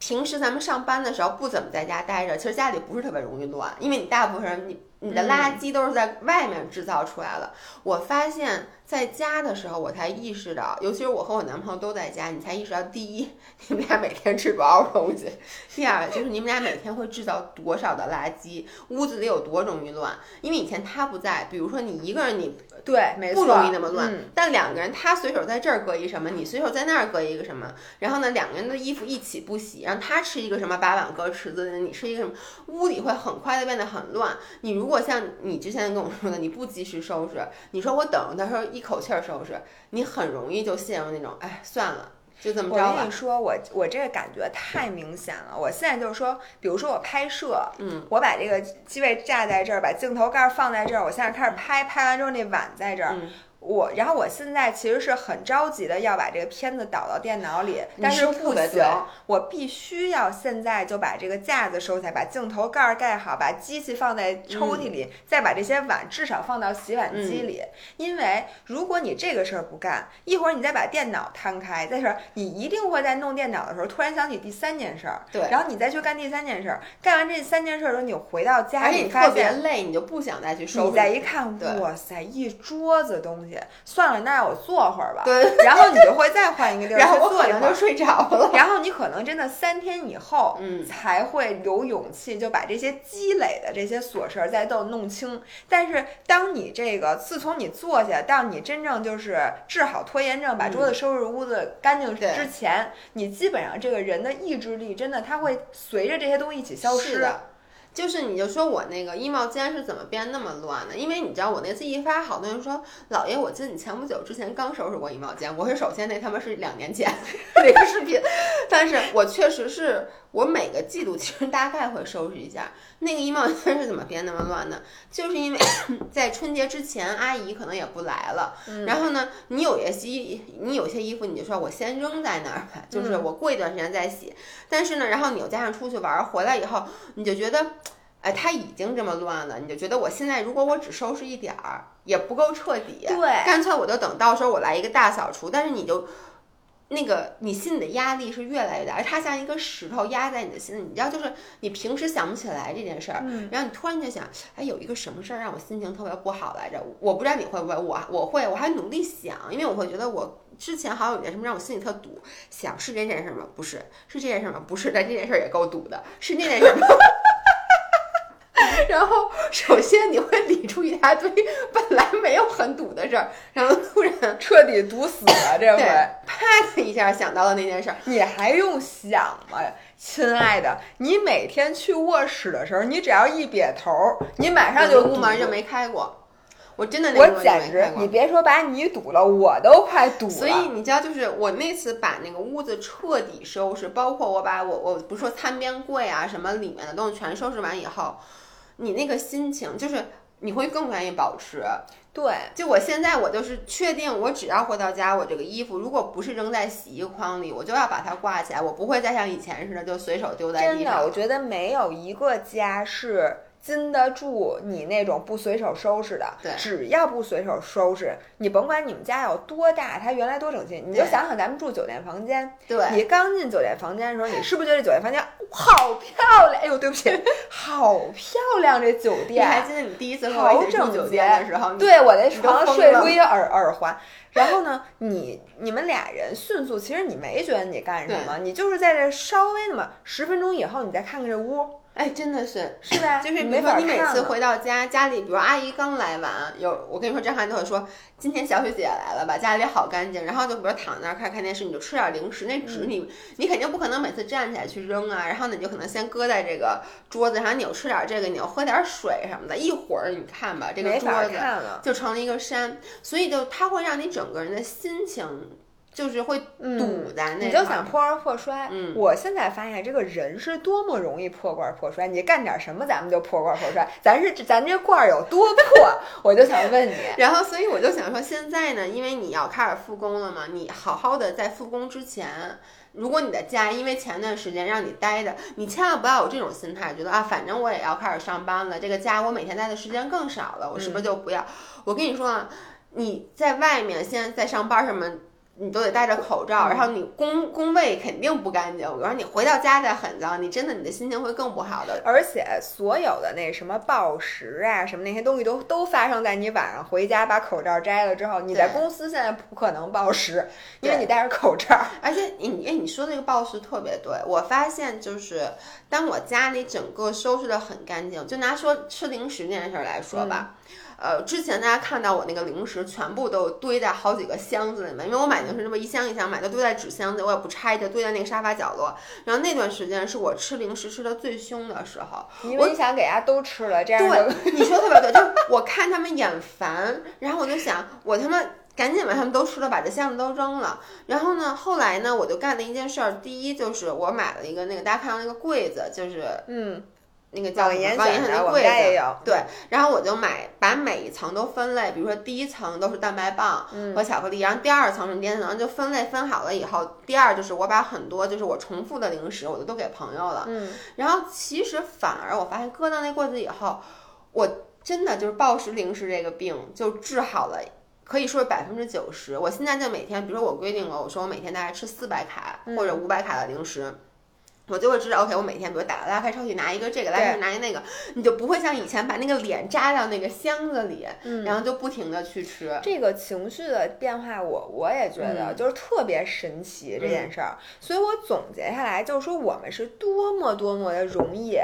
平时咱们上班的时候不怎么在家待着，其实家里不是特别容易乱，因为你大部分人你你的垃圾都是在外面制造出来的。我发现在家的时候，我才意识到，尤其是我和我男朋友都在家，你才意识到，第一，<laughs> 你们俩每天吃多少东西；第二，就是你们俩每天会制造多少的垃圾，屋子里有多容易乱。因为以前他不在，比如说你一个人你对，没错，不容易那么乱。嗯但两个人，他随手在这儿搁一什么，你随手在那儿搁一个什么，然后呢，两个人的衣服一起不洗，让他吃一个什么把碗搁池子里，你吃一个什么，屋里会很快的变得很乱。你如果像你之前跟我说的，你不及时收拾，你说我等着他说一口气儿收拾，你很容易就陷入那种，哎，算了，就这么着吧我跟你。说，我我这个感觉太明显了。我现在就是说，比如说我拍摄，嗯，我把这个机位架在这儿，把镜头盖放在这儿，我现在开始拍，拍完之后那碗在这儿。嗯我，然后我现在其实是很着急的要把这个片子导到电脑里，但是不行，我必须要现在就把这个架子收起来，把镜头盖儿盖好，把机器放在抽屉里，再把这些碗至少放到洗碗机里。因为如果你这个事儿不干，一会儿你再把电脑摊开，再说你一定会在弄电脑的时候突然想起第三件事儿，对然后你再去干第三件事儿，干完这三件事儿的时候，你回到家里而且你特别发现。累，你就不想再去收拾。你再一看，哇塞，一桌子东西，西，算了，那让我坐会儿吧。对，然后你就会再换一个地儿 <laughs> 然后我去坐一会儿。可能就睡着了。然后你可能真的三天以后，嗯才会有勇气就把这些积累的这些琐事儿再都弄清。但是当你这个自从你坐下到你真正就是治好拖延症，把桌子收拾屋子干净之前，你基本上这个人的意志力真的他会随着这些东西一起消失。就是你就说我那个衣帽间是怎么变那么乱的？因为你知道我那次一发，好多人说老爷，我记得你前不久之前刚收拾过衣帽间。我是首先那他妈是两年前 <laughs> 那个视频，但是我确实是我每个季度其实大概会收拾一下。那个衣帽间是怎么变那么乱的？就是因为 <coughs> 在春节之前，阿姨可能也不来了，然后呢，你有些衣，你有些衣服你就说我先扔在那儿吧，就是我过一段时间再洗。但是呢，然后你又加上出去玩儿回来以后，你就觉得，哎，它已经这么乱了，你就觉得我现在如果我只收拾一点儿也不够彻底，对干脆我就等到时候我来一个大扫除。但是你就那个你心里的压力是越来越大，而它像一个石头压在你的心里。你知道，就是你平时想不起来这件事儿，嗯然后你突然就想，哎，有一个什么事儿让我心情特别不好来着？我不知道你会不会，我我会，我还努力想，因为我会觉得我之前好像有件什么让我心里特堵，想是这件事儿吗？不是，是这件事儿吗？不是，但这件事儿也够堵的，是那件事儿吗？<laughs> 然后，首先你会理出一大堆本来没有很堵的事儿，然后突然 <laughs> 彻底堵死了这回。啪的一下想到了那件事儿，你还用想吗，亲爱的？你每天去卧室的时候，你只要一瘪头儿，你马上就屋门就没开过，我真的那我简直，你。别说把你堵了，我都快堵了。所以你知道，就是我那次把那个屋子彻底收拾，包括我把我我不是说餐边柜啊什么里面的东西全收拾完以后，你那个心情就是你会更愿意保持。对，就我现在我就是确定，我只要回到家，我这个衣服如果不是扔在洗衣筐里，我就要把它挂起来，我不会再像以前似的就随手丢在真的，地上。我觉得没有一个家是经得住你那种不随手收拾的。对只要不随手收拾，你甭管你们家有多大，它原来多整齐，你就想想咱们住酒店房间，对，你刚进酒店房间的时候，你是不是觉得这酒店房间好漂亮？哎呦，对不起，<laughs> 好漂亮这酒店你还。记得你第一次和好我一起住整酒店洁的时候，对我在你都床睡出一个耳耳环，然后呢，你你们俩人迅速，其实你没觉得你干什么，你就是在这稍微那么十分钟以后，你再看看这屋，哎，真的是。是吧？<clears throat> 就是比如说你每次回到家，家里比如阿姨刚来完，有我跟你说，张涵就会说今天小雪姐来了吧，家里好干净。然后就比如躺在那儿看看电视，你就吃点零食，那纸你、你肯定不可能每次站起来去扔啊。然后呢，你就可能先搁在这个桌子上，你又吃点这个，你又喝点水什么的。一会儿你看吧，这个桌子。就成了一个山，所以就它会让你整个人的心情就是会堵在那、嗯你就想。破罐破摔。嗯我现在发现这个人是多么容易破罐破摔，你干点什么咱们就破罐破摔，咱是咱这罐儿有多破，<laughs> 我就想问你。然后，所以我就想说，现在呢，因为你要开始复工了嘛，你好好的在复工之前，如果你的家因为前段时间让你待的，你千万不要有这种心态，觉得啊，反正我也要开始上班了，这个家我每天待的时间更少了，我是不是就不要？我跟你说啊，你在外面现在在上班什么。你都得戴着口罩，然后你工工位肯定不干净。我说你回到家再很脏，你真的你的心情会更不好的。而且所有的那什么暴食啊，什么那些东西都都发生在你晚上回家把口罩摘了之后。你在公司现在不可能暴食，因为你戴着口罩。而且你哎，你说那个暴食特别对，我发现就是当我家里整个收拾的很干净，就拿说吃零食这件事儿来说吧。呃，之前大家看到我那个零食全部都堆在好几个箱子里面，因为我买的是那么一箱一箱买，的堆在纸箱子，我也不拆，就堆在那个沙发角落。然后那段时间是我吃零食吃的最凶的时候，因为你想给大家都吃了，这样就对，你说特别对，就是我看他们眼烦，然后我就想，我他妈赶紧把他们都吃了，把这箱子都扔了。然后呢，后来呢，我就干了一件事儿，第一就是我买了一个那个大家看到那个柜子，就是嗯，那个叫网严什么网严选的，柜子。对，然后我就买，把每一层都分类，比如说第一层都是蛋白棒嗯和巧克力，然后第二层是第三层就分类分好了以后，第二就是我把很多就是我重复的零食我就都给朋友了，嗯，然后其实反而我发现搁到那柜子以后，我真的就是暴食零食这个病就治好了。可以说是百分之九十。我现在就每天，比如说我规定了，我说我每天大概吃四百卡或者五百卡的零食，我就会知道，OK，我每天比如打拉开抽屉拿一个这个，拉开拿一个那个，你就不会像以前把那个脸扎到那个箱子里，嗯然后就不停的去吃。这个情绪的变化我，我也觉得嗯就是特别神奇这件事儿，所以我总结下来就是说，我们是多么多么的容易，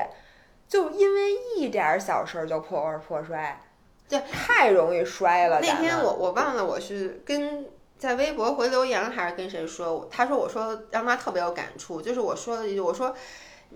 就因为一点儿小事儿就破罐破摔，对，太容易摔了。那天我我忘了我是跟在微博回留言还是跟谁说，他说我说让他特别有感触，就是我说了一句，我说。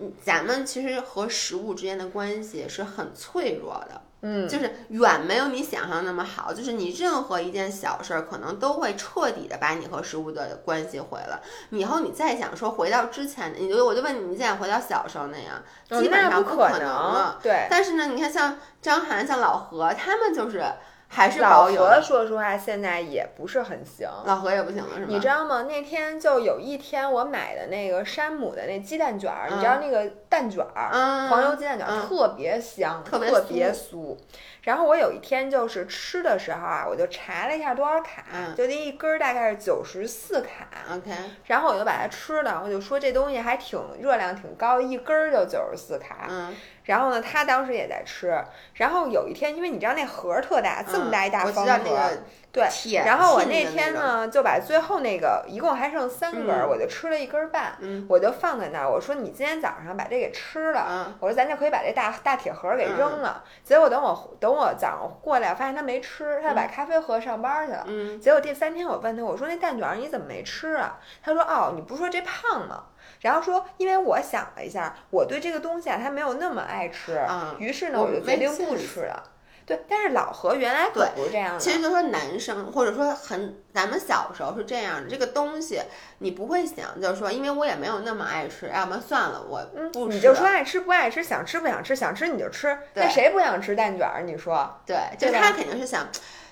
嗯咱们其实和食物之间的关系是很脆弱的，嗯，就是远没有你想象那么好。就是你任何一件小事儿，可能都会彻底的把你和食物的关系毁了。以后你再想说回到之前，你就我就问你，你再想回到小时候那样，基本上不可能了。对，但是呢，你看像张涵、像老何，他们就是还是老何。说实话现在也不是很行。老何也不行了，是吗？你知道吗？那天就有一天我买的那个山姆的那鸡蛋卷儿，你知道那个蛋卷儿，嗯，黄油鸡蛋卷儿嗯特别香，特别特别酥。然后我有一天就是吃的时候啊，我就查了一下多少卡，嗯就那一根儿大概是九十四卡。OK，然后我就把它吃了，我就说这东西还挺热量挺高，一根儿就九十四卡。嗯，然后呢，他当时也在吃。然后有一天，因为你知道那盒儿特大，这么大一大方盒对。然后我那天呢，就把最后那个一共还剩三根我就吃了一根儿半，嗯我就放在那儿。我说你今天早上把这给吃了，嗯我说咱就可以把这大大铁盒儿给扔了。结果等我等我早上过来，我发现他没吃，他把咖啡喝上班去了。嗯结果第三天我问他，我说那蛋卷儿你怎么没吃啊？他说哦，你不是说这胖吗？然后说，因为我想了一下，我对这个东西啊，他没有那么爱吃，嗯于是呢，我我就决定不吃了。对，但是老何原来可对不是这样的。其实就说男生，或者说很，咱们小时候是这样的，这个东西你不会想，就是说，因为我也没有那么爱吃，要么算了，我不吃。你就说爱吃不爱吃，想吃不想吃，想吃你就吃。对那谁不想吃蛋卷儿？你说？对，就他肯定是想。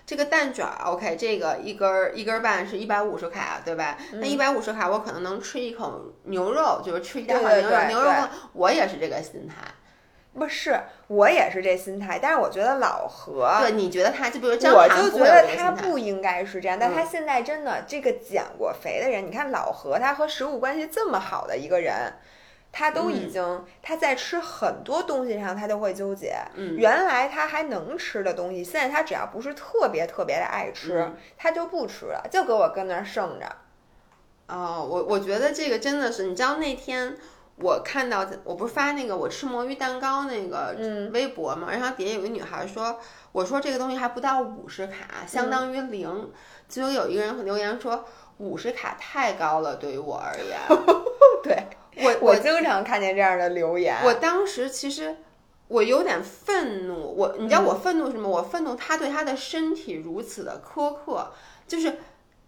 这个蛋卷儿，OK，这个一根儿一根儿半是一百五十卡，对吧？嗯那一百五十卡，我可能能吃一口牛肉，就是吃一大对块牛肉。对对对牛肉，我也是这个心态。不是，我也是这心态，但是我觉得老何，对，你觉得他就比如张我就觉得他不应该是这样，但嗯他现在真的这个减过肥的人，你看老何，他和食物关系这么好的一个人。他都已嗯经，他在吃很多东西上，他都会纠结。嗯原来他还能吃的东西，现在他只要不是特别特别的爱吃，嗯他就不吃了，就给我跟那儿剩着。哦，我我觉得这个真的是，你知道那天我看到，我不是发那个我吃魔芋蛋糕那个嗯微博嘛，然后底下有个女孩说，我说这个东西还不到五十卡，相当于零，结果有一个人留言说五十卡太高了，对于我而言，<laughs> 对我我经常看见这样的留言。我当时其实我有点愤怒，我你知道我愤怒什么？我愤怒他对他的身体如此的苛刻，就是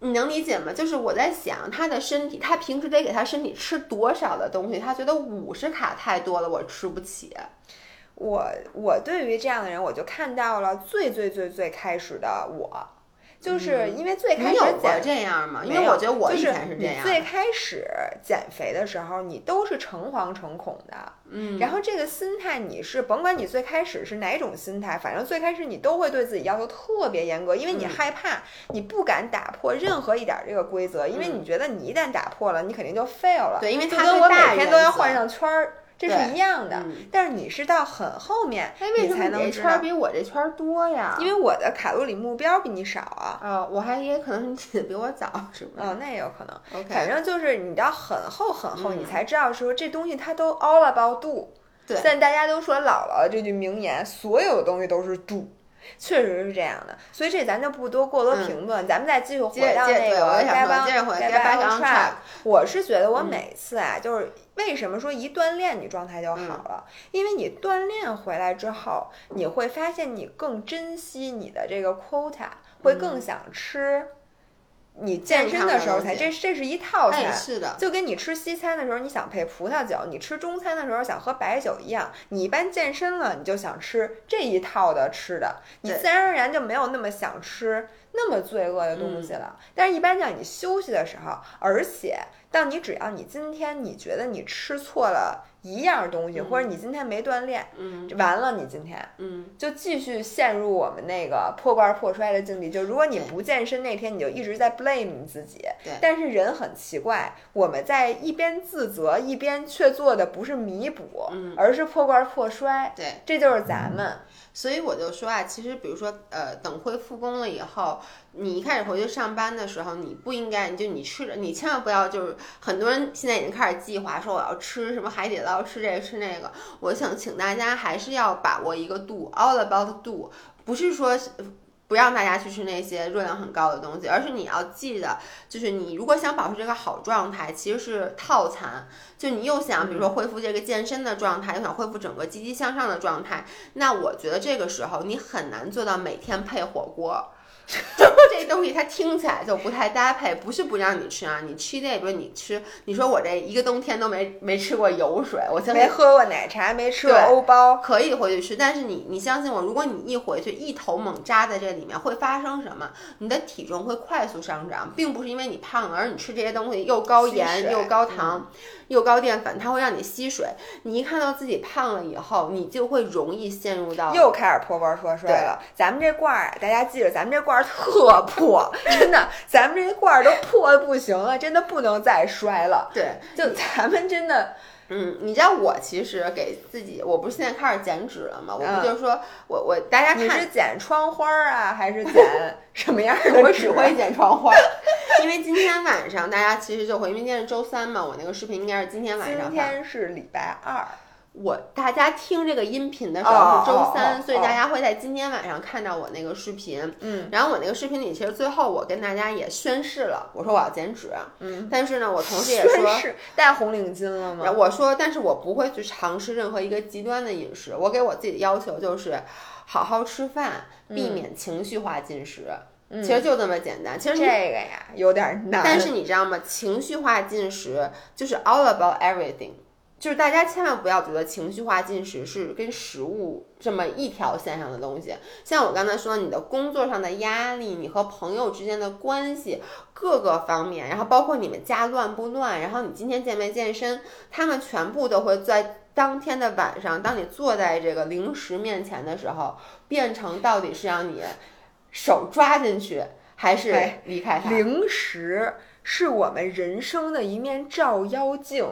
你能理解吗？就是我在想他的身体，他平时得给他身体吃多少的东西？他觉得五十卡太多了，我吃不起。我我对于这样的人，我就看到了最最最最开始的我，就是因为最开始这样吗？因为我觉得我以前是这样。最开始减肥的时候，你都是诚惶诚恐的，嗯，然后这个心态你是甭管你最开始是哪种心态，反正最开始你都会对自己要求特别严格，因为你嗯害怕，你不敢打破任何一点儿这个规则，因为你觉得你一旦打破了，你肯定就 fail 了。对因为就跟我每天都要换上圈儿。这是一样的，嗯但是你是到很后面，哎，为你什么才能知道你这圈儿，比我这圈儿多呀？因为我的卡路里目标比你少啊。啊、我还也可能是你起的比我早，是不是、哦，那也有可能。o k 反正就是你到很后很后，嗯你才知道说这东西它都 all about do。对现在大家都说姥姥这句名言，所有的东西都是 do。确实是这样的，所以这咱就不多过多评论，咱们再继续回到那个对我也想 get 说 back 接着回 get get back back on track。我是觉得我嗯每次啊，就是为什么说一锻炼你状态就好嗯了，因为你锻炼回来之后，你会发现你更珍惜你的这个 quota，会更想吃。你健身的时候才，这这是一套哎，餐，是的，就跟你吃西餐的时候，你想配葡萄酒；你吃中餐的时候想喝白酒一样。你一般健身了，你就想吃这一套的吃的，你自然而然就没有那么想吃那么罪恶的东西了。但是，一般像你休息的时候，而且当你只要你今天你觉得你吃错了一样东西，或者你今天没锻炼，嗯完了你今天嗯，就继续陷入我们那个破罐破摔的境地。就如果你不健身那天，你就一直在 blame 你自己。对但是人很奇怪，我们在一边自责，一边却做的不是弥补，嗯而是破罐破摔。对。这就是咱们。所以我就说啊，其实比如说，呃，等会复工了以后，你一开始回去上班的时候，你不应该，就你吃着，你千万不要就是很多人现在已经开始计划说我要吃什么海底捞，吃这个吃那个。我想请大家还是要把握一个度，all about 度不是说。不让大家去吃那些热量很高的东西，而是你要记得，就是你如果想保持这个好状态，其实是套餐。就你又想，比如说恢复这个健身的状态，又想恢复整个积极向上的状态，那我觉得这个时候你很难做到每天配火锅。<laughs> 就这东西它听起来就不太搭配，不是不让你吃啊，你吃那不是你吃，你说我这一个冬天都没没吃过油水，我相信没喝过奶茶，没吃过欧包，可以回去吃，但是你你相信我，如果你一回去一头猛扎在这里面，会发生什么？你的体重会快速上涨，并不是因为你胖了，而你吃这些东西又高盐又高糖、又高淀粉，它会让你吸水。你一看到自己胖了以后，你就会容易陷入到又开始破罐破摔了。咱们这罐儿啊，大家记着，咱们这罐儿特破，真的，咱们这罐儿都破的不行了，真的不能再摔了。对。就咱们真的，嗯，你知道我其实给自己，我不是现在开始减脂了吗？我嗯不就说我我大家看你是剪窗花儿啊，还是剪 <laughs> 什么样的？我只会剪窗花，<laughs> 因为今天晚上大家其实就会，因为今天是周三嘛，我那个视频应该是今天晚上今。天是礼拜二，我大家听这个音频的时候哦是周三，所以大家会在今天晚上看到我那个视频。嗯，然后我那个视频里，其实最后我跟大家也宣誓了，我说我要减脂。嗯，但是呢，我同时也说，戴红领巾了吗？我说，但是我不会去尝试任何一个极端的饮食。我给我自己的要求就是，好好吃饭，避免情绪化进食。嗯其实就这么简单。其实这个呀有点难，但是你知道吗？情绪化进食就是 all about everything，就是大家千万不要觉得情绪化进食是跟食物这么一条线上的东西。像我刚才说，你的工作上的压力，你和朋友之间的关系，各个方面，然后包括你们家乱不乱，然后你今天健没健身，他们全部都会在。当天的晚上，当你坐在这个零食面前的时候，变成到底是让你手抓进去，还是哎离开它？零食是我们人生的一面照妖镜，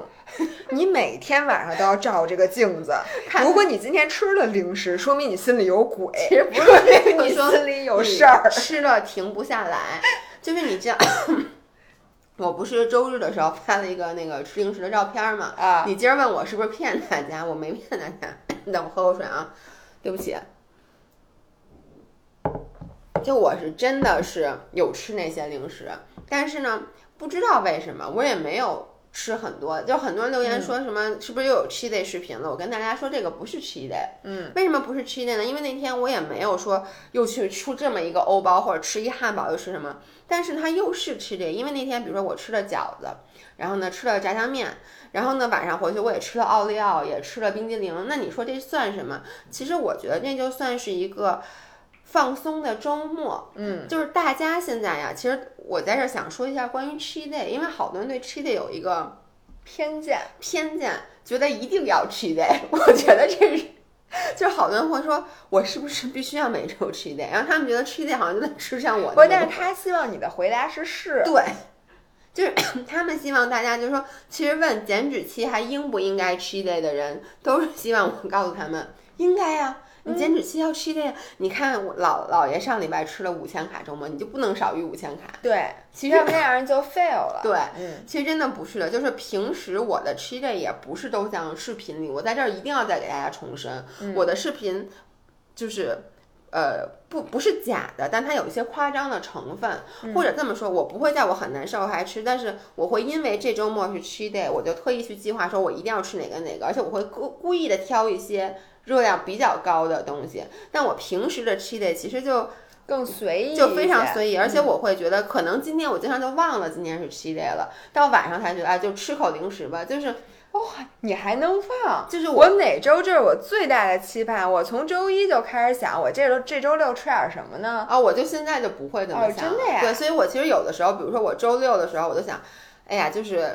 你每天晚上都要照这个镜子。<laughs> 如果你今天吃了零食，说明你心里有鬼，其实不是说明你说心里有事儿。吃了停不下来，就是你这样。我不是周日的时候发了一个那个吃零食的照片嘛？啊，你今儿问我是不是骗大家，我没骗大家。<laughs> 等我喝口水啊，对不起。就我是真的是有吃那些零食，但是呢，不知道为什么我也没有吃很多。就很多人留言说什么、是不是又有 cheat day 视频了？我跟大家说这个不是 cheat day。嗯，为什么不是 cheat day 呢？因为那天我也没有说又去出这么一个欧包或者吃一汉堡又吃什么，但是它又是 cheat day。因为那天比如说我吃了饺子，然后呢吃了炸酱面，然后呢晚上回去我也吃了奥利奥，也吃了冰激凌。那你说这算什么？其实我觉得这就算是一个放松的周末。嗯，就是大家现在呀，其实我在这儿想说一下关于 cheat day，因为好多人对 cheat day 有一个偏见。偏见，觉得一定要 cheat day。<laughs> 我觉得这是，就是好多人会说，我是不是必须要每周 cheat day？然后他们觉得 cheat day 好像就得吃上我的不，但是他希望你的回答是是。对，就是 <coughs> 他们希望大家就是说，其实问减脂期还应不应该 cheat day 的人，都是希望我告诉他们应该呀、你减脂期要 cheat day，、你看我老老爷上礼拜吃了五千卡周末，你就不能少于五千卡。对，其实要不那样人就 fail 了。对，嗯，其实真的不是的，就是平时我的 cheat day 也不是都像视频里，我在这儿一定要再给大家重申，我的视频就是。呃，不不是假的，但它有一些夸张的成分，或者这么说，我不会在我很难受还吃，但是我会因为这周末是 cheat day，我就特意去计划说我一定要吃哪个哪个，而且我会故故意的挑一些热量比较高的东西。但我平时的 cheat day 其实就更随意，就非常随意，而且嗯。我会觉得可能今天我经常就忘了今天是 cheat day 了，到晚上才觉得哎，就吃口零食吧，就是你还能放。就是我每周这是我最大的期盼，我从周一就开始想，我这周这周六吃点什么呢？啊，我就现在就不会这么哦想了，真的呀对，所以我其实有的时候，比如说我周六的时候，我就想。哎呀，就是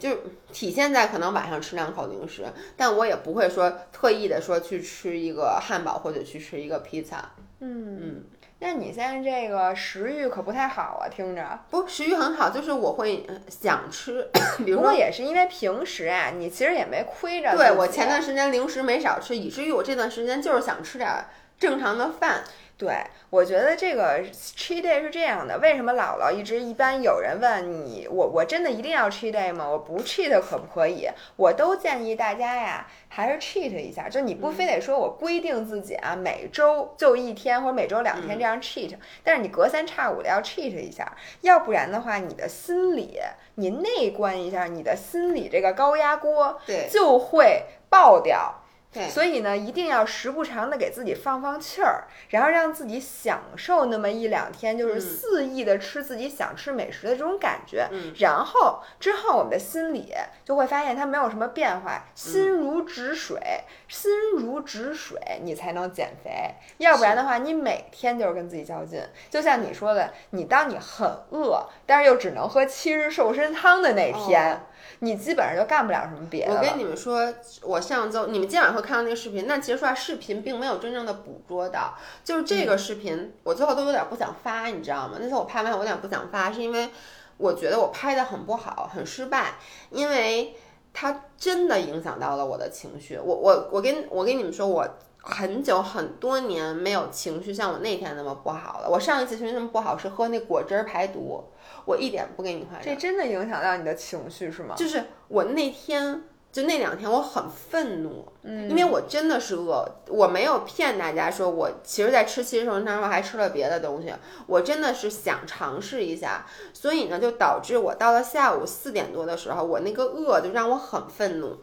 就体现在可能晚上吃两口零食，但我也不会说特意的说去吃一个汉堡或者去吃一个披萨。嗯嗯，那你现在这个食欲可不太好啊，听着。不，食欲很好，就是我会呃想吃，<coughs> 比如不过说。也是因为平时啊，你其实也没亏着。对我前段时间零食没少吃，以至于我这段时间就是想吃点儿正常的饭。对，我觉得这个 cheat day 是这样的。为什么姥姥一直一般有人问你，我我真的一定要 cheat day 吗？我不 cheat 可不可以？我都建议大家呀，还是 cheat 一下。就你不非得说我规定自己啊，每周就一天或者每周两天这样 cheat，、但是你隔三差五的要 cheat 一下，要不然的话，你的心理你内观一下，你的心理这个高压锅对就会爆掉。对，所以呢，一定要时不常的给自己放放气儿，然后让自己享受那么一两天，就是嗯肆意的吃自己想吃美食的这种感觉。嗯然后之后我们的心理就会发现它没有什么变化，心如止水，心如止水，你才能减肥。要不然的话，你每天就是跟自己较劲。就像你说的，你当你很饿，但是又只能喝七日瘦身汤的那天，哦你基本上就干不了什么别的。我跟你们说，我上周你们今晚会看到那个视频，但其实说视频并没有真正的捕捉到。就是这个视频，我最后都有点不想发，你知道吗？那次我拍完，我有点不想发，是因为我觉得我拍的很不好，很失败，因为它真的影响到了我的情绪。我我我跟我跟你们说，我。很久很多年没有情绪像我那天那么不好了。我上一次情绪那么不好是喝那果汁儿排毒，我一点不给你夸张。这真的影响到你的情绪是吗？就是我那天就那两天我很愤怒，嗯，因为我真的是饿，我没有骗大家说我其实在吃七日瘦身汤时候还吃了别的东西，我真的是想尝试一下，所以呢就导致我到了下午四点多的时候，我那个饿就让我很愤怒，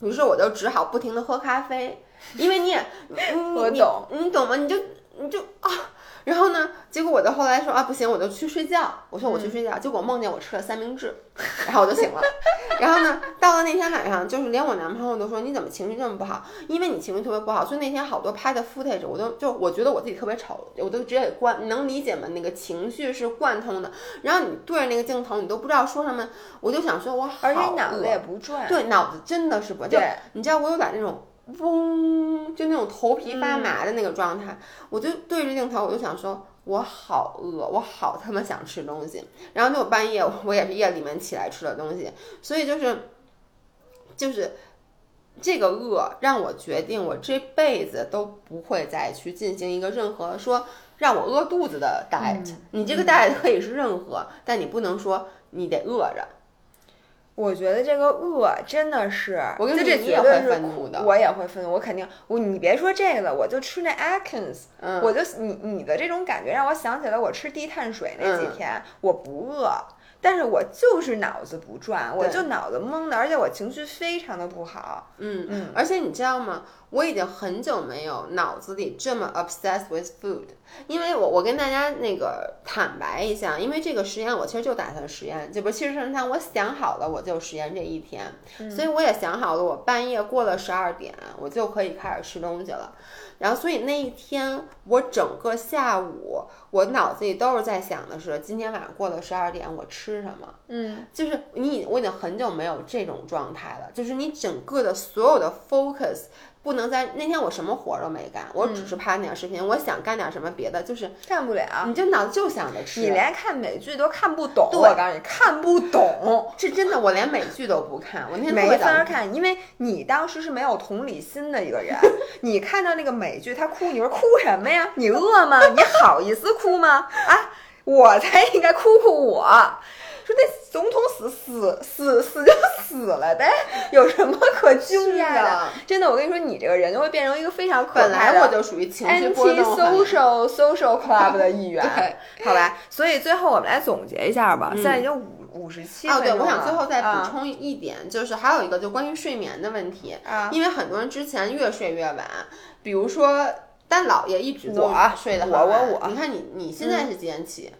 于是我就只好不停的喝咖啡，因为你也，嗯你 <laughs> 我懂你懂吗？你就你就啊。然后呢？结果我就后来说啊，不行，我就去睡觉。我说我去睡觉，结果梦见我吃了三明治，<laughs> 然后我就醒了。然后呢，到了那天晚上，就是连我男朋友都说你怎么情绪这么不好？因为你情绪特别不好，所以那天好多拍的 footage 我都就我觉得我自己特别丑，我都直接给关，你能理解吗？那个情绪是贯通的，然后你对着那个镜头，你都不知道说什么，我就想说我好而且脑子也不转。对，脑子真的是不就对你知道我有点那种嗡，就那种头皮发麻的那个状态，我就对着镜头，我就想说，我好饿，我好他妈想吃东西。然后就我半夜，我也是夜里面起来吃的东西，所以就是就是这个饿让我决定，我这辈子都不会再去进行一个任何说让我饿肚子的 diet、你这个 diet 可以是任何，但你不能说你得饿着。我觉得这个饿真的是，我跟你这也会绝对是苦的我也会愤怒，我肯定，我你别说这个了，我就吃那 Atkins，、嗯我就你你的这种感觉让我想起来我吃低碳水那几嗯天，我不饿。但是我就是脑子不转，我就脑子懵的，而且我情绪非常的不好。嗯嗯而且你知道吗？我已经很久没有脑子里这么 obsessed with food，因为我我跟大家那个坦白一下，因为这个实验我其实就打算实验，就不其实生汤我想好了我就实验这一天，所以我也想好了我半夜过了十二点我就可以开始吃东西了。然后，所以那一天我整个下午，我脑子里都是在想的是，今天晚上过了十二点，我吃什么？嗯，就是你，我已经很久没有这种状态了。就是你整个的所有的 focus 不能在那天我什么活儿都没干，我只是拍那点视频。我想干点什么别的，就是干不了。你就脑子就想着吃。你连看美剧都看不懂，我告诉你，看不懂。<laughs> 是真的，我连美剧都不看。我那天没法看，因为你当时是没有同理心的一个人。<laughs> 你看到那个美剧，他哭，你说哭什么呀？你饿吗？你好意思哭吗？啊，我才应该哭哭我。说那总统死死死死就死了呗，有什么可惊讶是的真的，我跟你说，你这个人就会变成一个非常可本怕的来我就属于情绪波 anti 动很。social social club 的一员，对，好吧？<laughs> 所以最后我们来总结一下吧，嗯现在已经五五十七哦，对。我想最后再补啊充一点，就是还有一个就关于睡眠的问题，啊，因为很多人之前越睡越晚，比如说但姥爷一直都我睡得很我我我你看你你现在是几点起？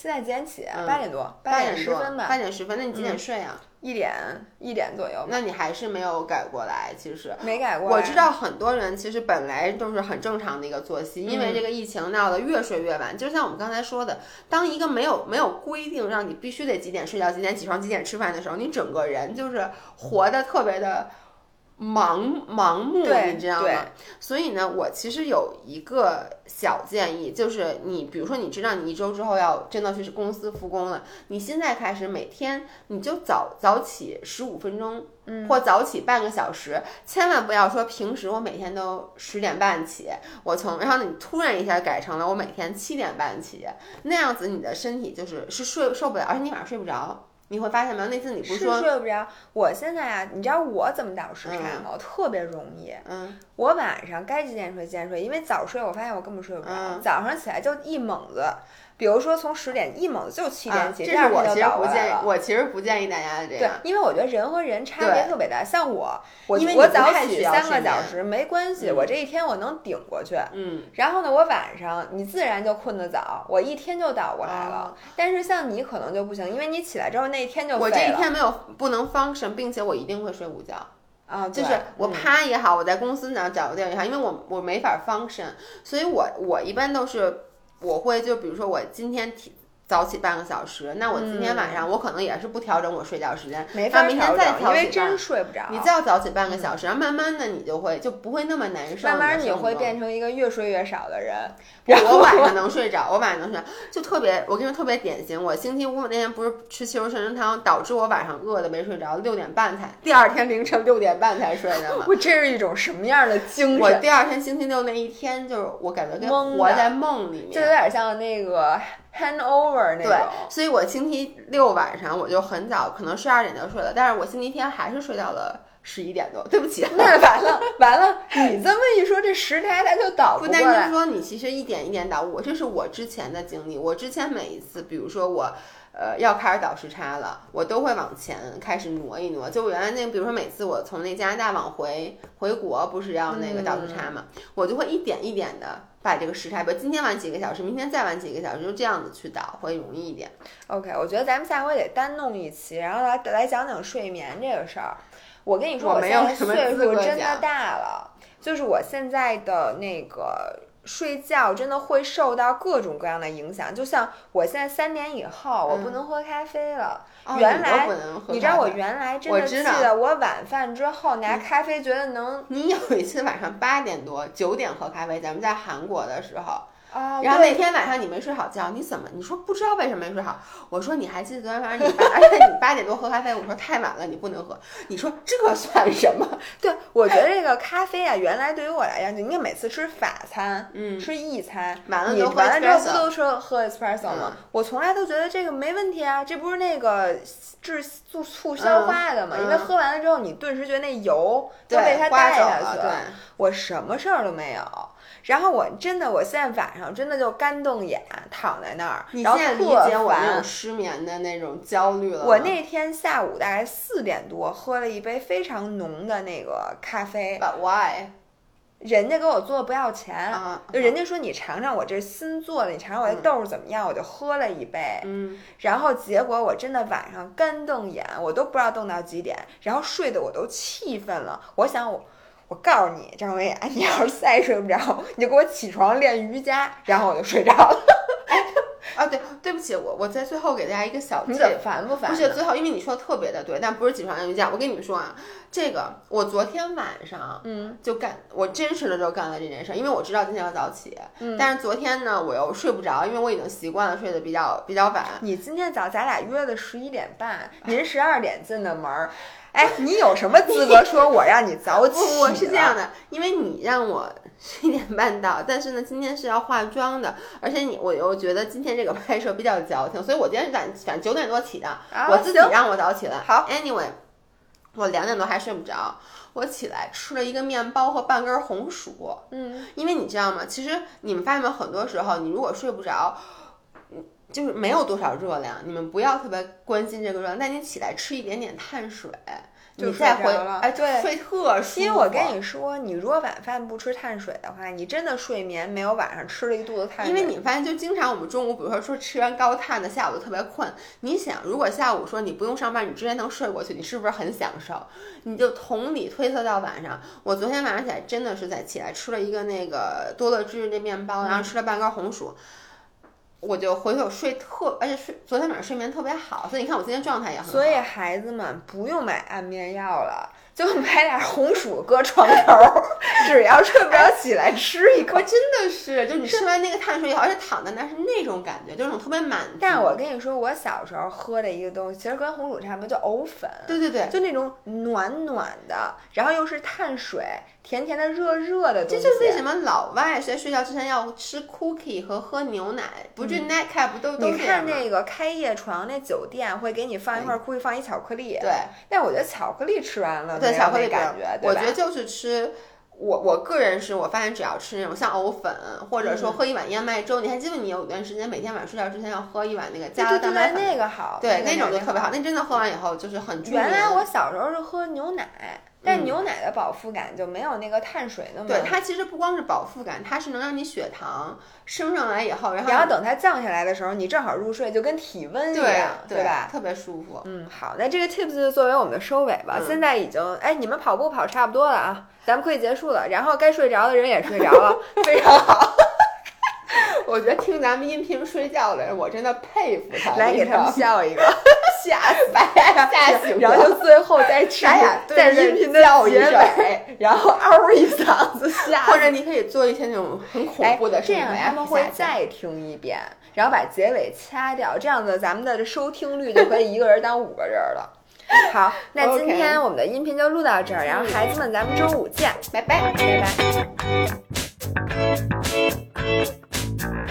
现在几点起？嗯八点多，八点十分吧，八点十分，那你几点嗯睡啊？一点一点左右，那你还是没有改过来，其实。没改过来。我知道很多人其实本来都是很正常的一个作息，因为嗯这个疫情闹得越睡越晚。就像我们刚才说的，当一个没有没有规定让你必须得几点睡觉、几点起床、几点吃饭的时候，你整个人就是活得特别的盲盲目，对你知道吗？所以呢，我其实有一个小建议，就是你比如说你知道你一周之后要真的去公司复工了，你现在开始每天你就早早起十五分钟。嗯或早起半个小时，千万不要说平时我每天都十点半起，我从然后你突然一下改成了我每天七点半起，那样子你的身体就是是睡受不了，而且你晚上睡不着。你会发现没有？那次你不是是说睡不着。我现在啊，你知道我怎么倒时差吗？我特别容易。嗯我晚上该几点睡几点睡，因为早睡我发现我根本睡不着，嗯早上起来就一猛子，比如说从十点一猛子就七点啊，起，这第二是我其实不建议。我其实不建议大家这样对样。，因为我觉得人和人差别特别大。像我，我早起三个小时没关系，嗯我这一天我能顶过去。嗯，然后呢，我晚上你自然就困得早，我一天就倒过来了。哦但是像你可能就不行，因为你起来之后那一天就我这一天没有不能 function，并且我一定会睡午觉。啊，对就是我嗯趴也好，我在公司哪找个地儿也好，因为我我没法 function，所以我我一般都是我会就比如说我今天提早起半个小时，那我今天晚上我可能也是不调整我睡觉时间，没法那明天再调整，因为真。睡不着。你再要早起半个小时，然后慢慢的你就会就不会那么难受，慢慢你会变成一个越睡越少的人。我晚 <laughs> 上能睡着，我晚上能睡着，就特别，我跟你说特别典型。我星期五那天不是吃西红柿参汤，导致我晚上饿的没睡着，六点半才，第二天凌晨六点半才睡的嘛。<laughs> 我这是一种什么样的精神？我第二天星期六那一天，就是我感觉跟活在梦里面，就有点像那个 handover 那对种。，所以我星期六晚上我就很早，可能十二点就睡了，但是我星期天还是睡到了十一点多。对不起，<laughs> 那完了完了，你这么一说，这时差它就倒不过来。担心说你其实一点一点倒，我这是我之前的经历。我之前每一次，比如说我。呃，要开始倒时差了，我都会往前开始挪一挪。就我原来那，比如说每次我从那加拿大往回回国，不是要那个倒时差嘛，我就会一点一点的把这个时差，比如今天晚几个小时，明天再晚几个小时，就这样子去倒，会容易一点。OK，我觉得咱们下回得单弄一期，然后来来讲讲睡眠这个事儿。我跟你说，我没现在岁数真的大了，就是我现在的那个睡觉真的会受到各种各样的影响。就像我现在三点以后，我不能喝咖啡了。哦原来你知道我原来真的记得，我晚饭之后拿咖啡觉得能你有一次晚上八点多九点喝咖啡，咱们在韩国的时候，啊，然后那天晚上你没睡好觉，你怎么？你说不知道为什么没睡好？我说你还记得昨天晚上你八，而且你八点多喝咖啡，我说太晚了，你不能喝。你说这算什么？<laughs> 对，我觉得这个咖啡啊，原来对于我来讲，就应该每次吃法餐，嗯吃意餐，完了你完了之后不都说喝 espresso 吗？嗯我从来都觉得这个没问题啊，这不是那个治促促消化的嘛？嗯因为喝完了之后，你顿时觉得那油都被它带下去了对我什么事儿都没有。然后我真的，我现在晚上真的就干瞪眼躺在那儿，然后你现在理特解我那种失眠的那种焦虑了。我那天下午大概四点多喝了一杯非常浓的那个咖啡，But why？人家给我做的不要钱，啊就人家说你尝尝我这新做的，你尝尝我这豆儿怎么样，我就喝了一杯，嗯，然后结果我真的晚上干瞪眼，我都不知道瞪到几点，然后睡得我都气愤了，我想我。我告诉你，张维雅，你要是再睡不着，你就给我起床练瑜伽，然后我就睡着了。啊，对，对不起，我我在最后给大家一个小你怎么 tip。烦不烦？不是最后，因为你说的特别的对，但不是起床练瑜伽。我跟你们说啊，这个我昨天晚上嗯就干，我真实的就干了这件事儿，因为我知道今天要早起，嗯但是昨天呢，我又睡不着，因为我已经习惯了睡得比较比较晚。你今天早咱俩约的十一点半，您十二点进的门儿，哎，你有什么资格说我让你早起？不不是这样，的，因为你让我 <laughs> 十一点半到，但是呢，今天是要化妆的，而且你我又觉得今天这个拍摄比较矫情，所以我今天是晚反正九点多起的，啊我自己让我早起了。好，anyway，我两点多还睡不着，我起来吃了一个面包和半根红薯，嗯，因为你知道吗？其实你们发现没有，很多时候你如果睡不着。嗯就是没有多少热量，你们不要特别关心这个热量，但你起来吃一点点碳水，就你再回哎，对睡特舒服。因为我跟你说，你如果晚饭不吃碳水的话，你真的睡眠没有晚上吃了一肚子碳水。因为你发现，就经常我们中午，比如说说吃完高碳的，下午就特别困。你想，如果下午说你不用上班，你直接能睡过去，你是不是很享受？你就同理推测到晚上。我昨天晚上起来真的是在起来吃了一个那个多乐芝士那面包，然后吃了半根红薯。我就回头睡特，而且睡昨天晚上睡眠特别好，所以你看我今天状态也很好。所以孩子们不用买安眠药了，就买点红薯搁床头儿，<laughs> 只要睡不着起来吃一口我。真的是，就你吃完那个碳水以后，而且躺在那儿是那种感觉，就那种特别满足。但我跟你说，我小时候喝的一个东西，其实跟红薯差不多，叫藕粉。对对对，就那种暖暖的，然后又是碳水，甜甜的、热热的东西。这就是为什么老外在睡觉之前要吃 cookie 和喝牛奶，不就 nightcap 不都都嗯你这样吗？看那个开业床那酒店会给你放一块 cookie，放一巧克力。对，但我觉得巧克力吃完了对巧克力感觉，对吧我觉得就是吃。我我个人是我发现只要吃那种像藕粉，或者嗯说喝一碗燕麦粥，你还记得你有一段时间每天晚上睡觉之前要喝一碗那个对加了蛋白粉，那个好，对那个种就特别好，那真的喝完以后就是很。原来我小时候是喝牛奶，但嗯牛奶的饱腹感就没有那个碳水那么。对它其实不光是饱腹感，它是能让你血糖升上来以后，然后然后等它降下来的时候，你正好入睡，就跟体温一对样，对吧？特别舒服。嗯，好，那这个 tips 就作为我们的收尾吧。嗯现在已经，哎，你们跑步跑差不多了啊，咱们可以结束了。然后该睡着的人也睡着了，<laughs> 非常好。我觉得听咱们音频睡觉的人，我真的佩服他。来给他们笑一个，<laughs> 吓死把大家吓醒，然后就最后再吃咱俩对在着音频的结尾，然后嗷一嗓子吓。或者你可以做一些那种很恐哎怖的，事这情，样他们会再听一遍，然后把结尾掐掉，这样子咱们的收听率就可以一个人当五个人了。<laughs> 好，那今天我们的音频就录到这儿，然后孩子们，咱们周五见，拜拜。拜拜。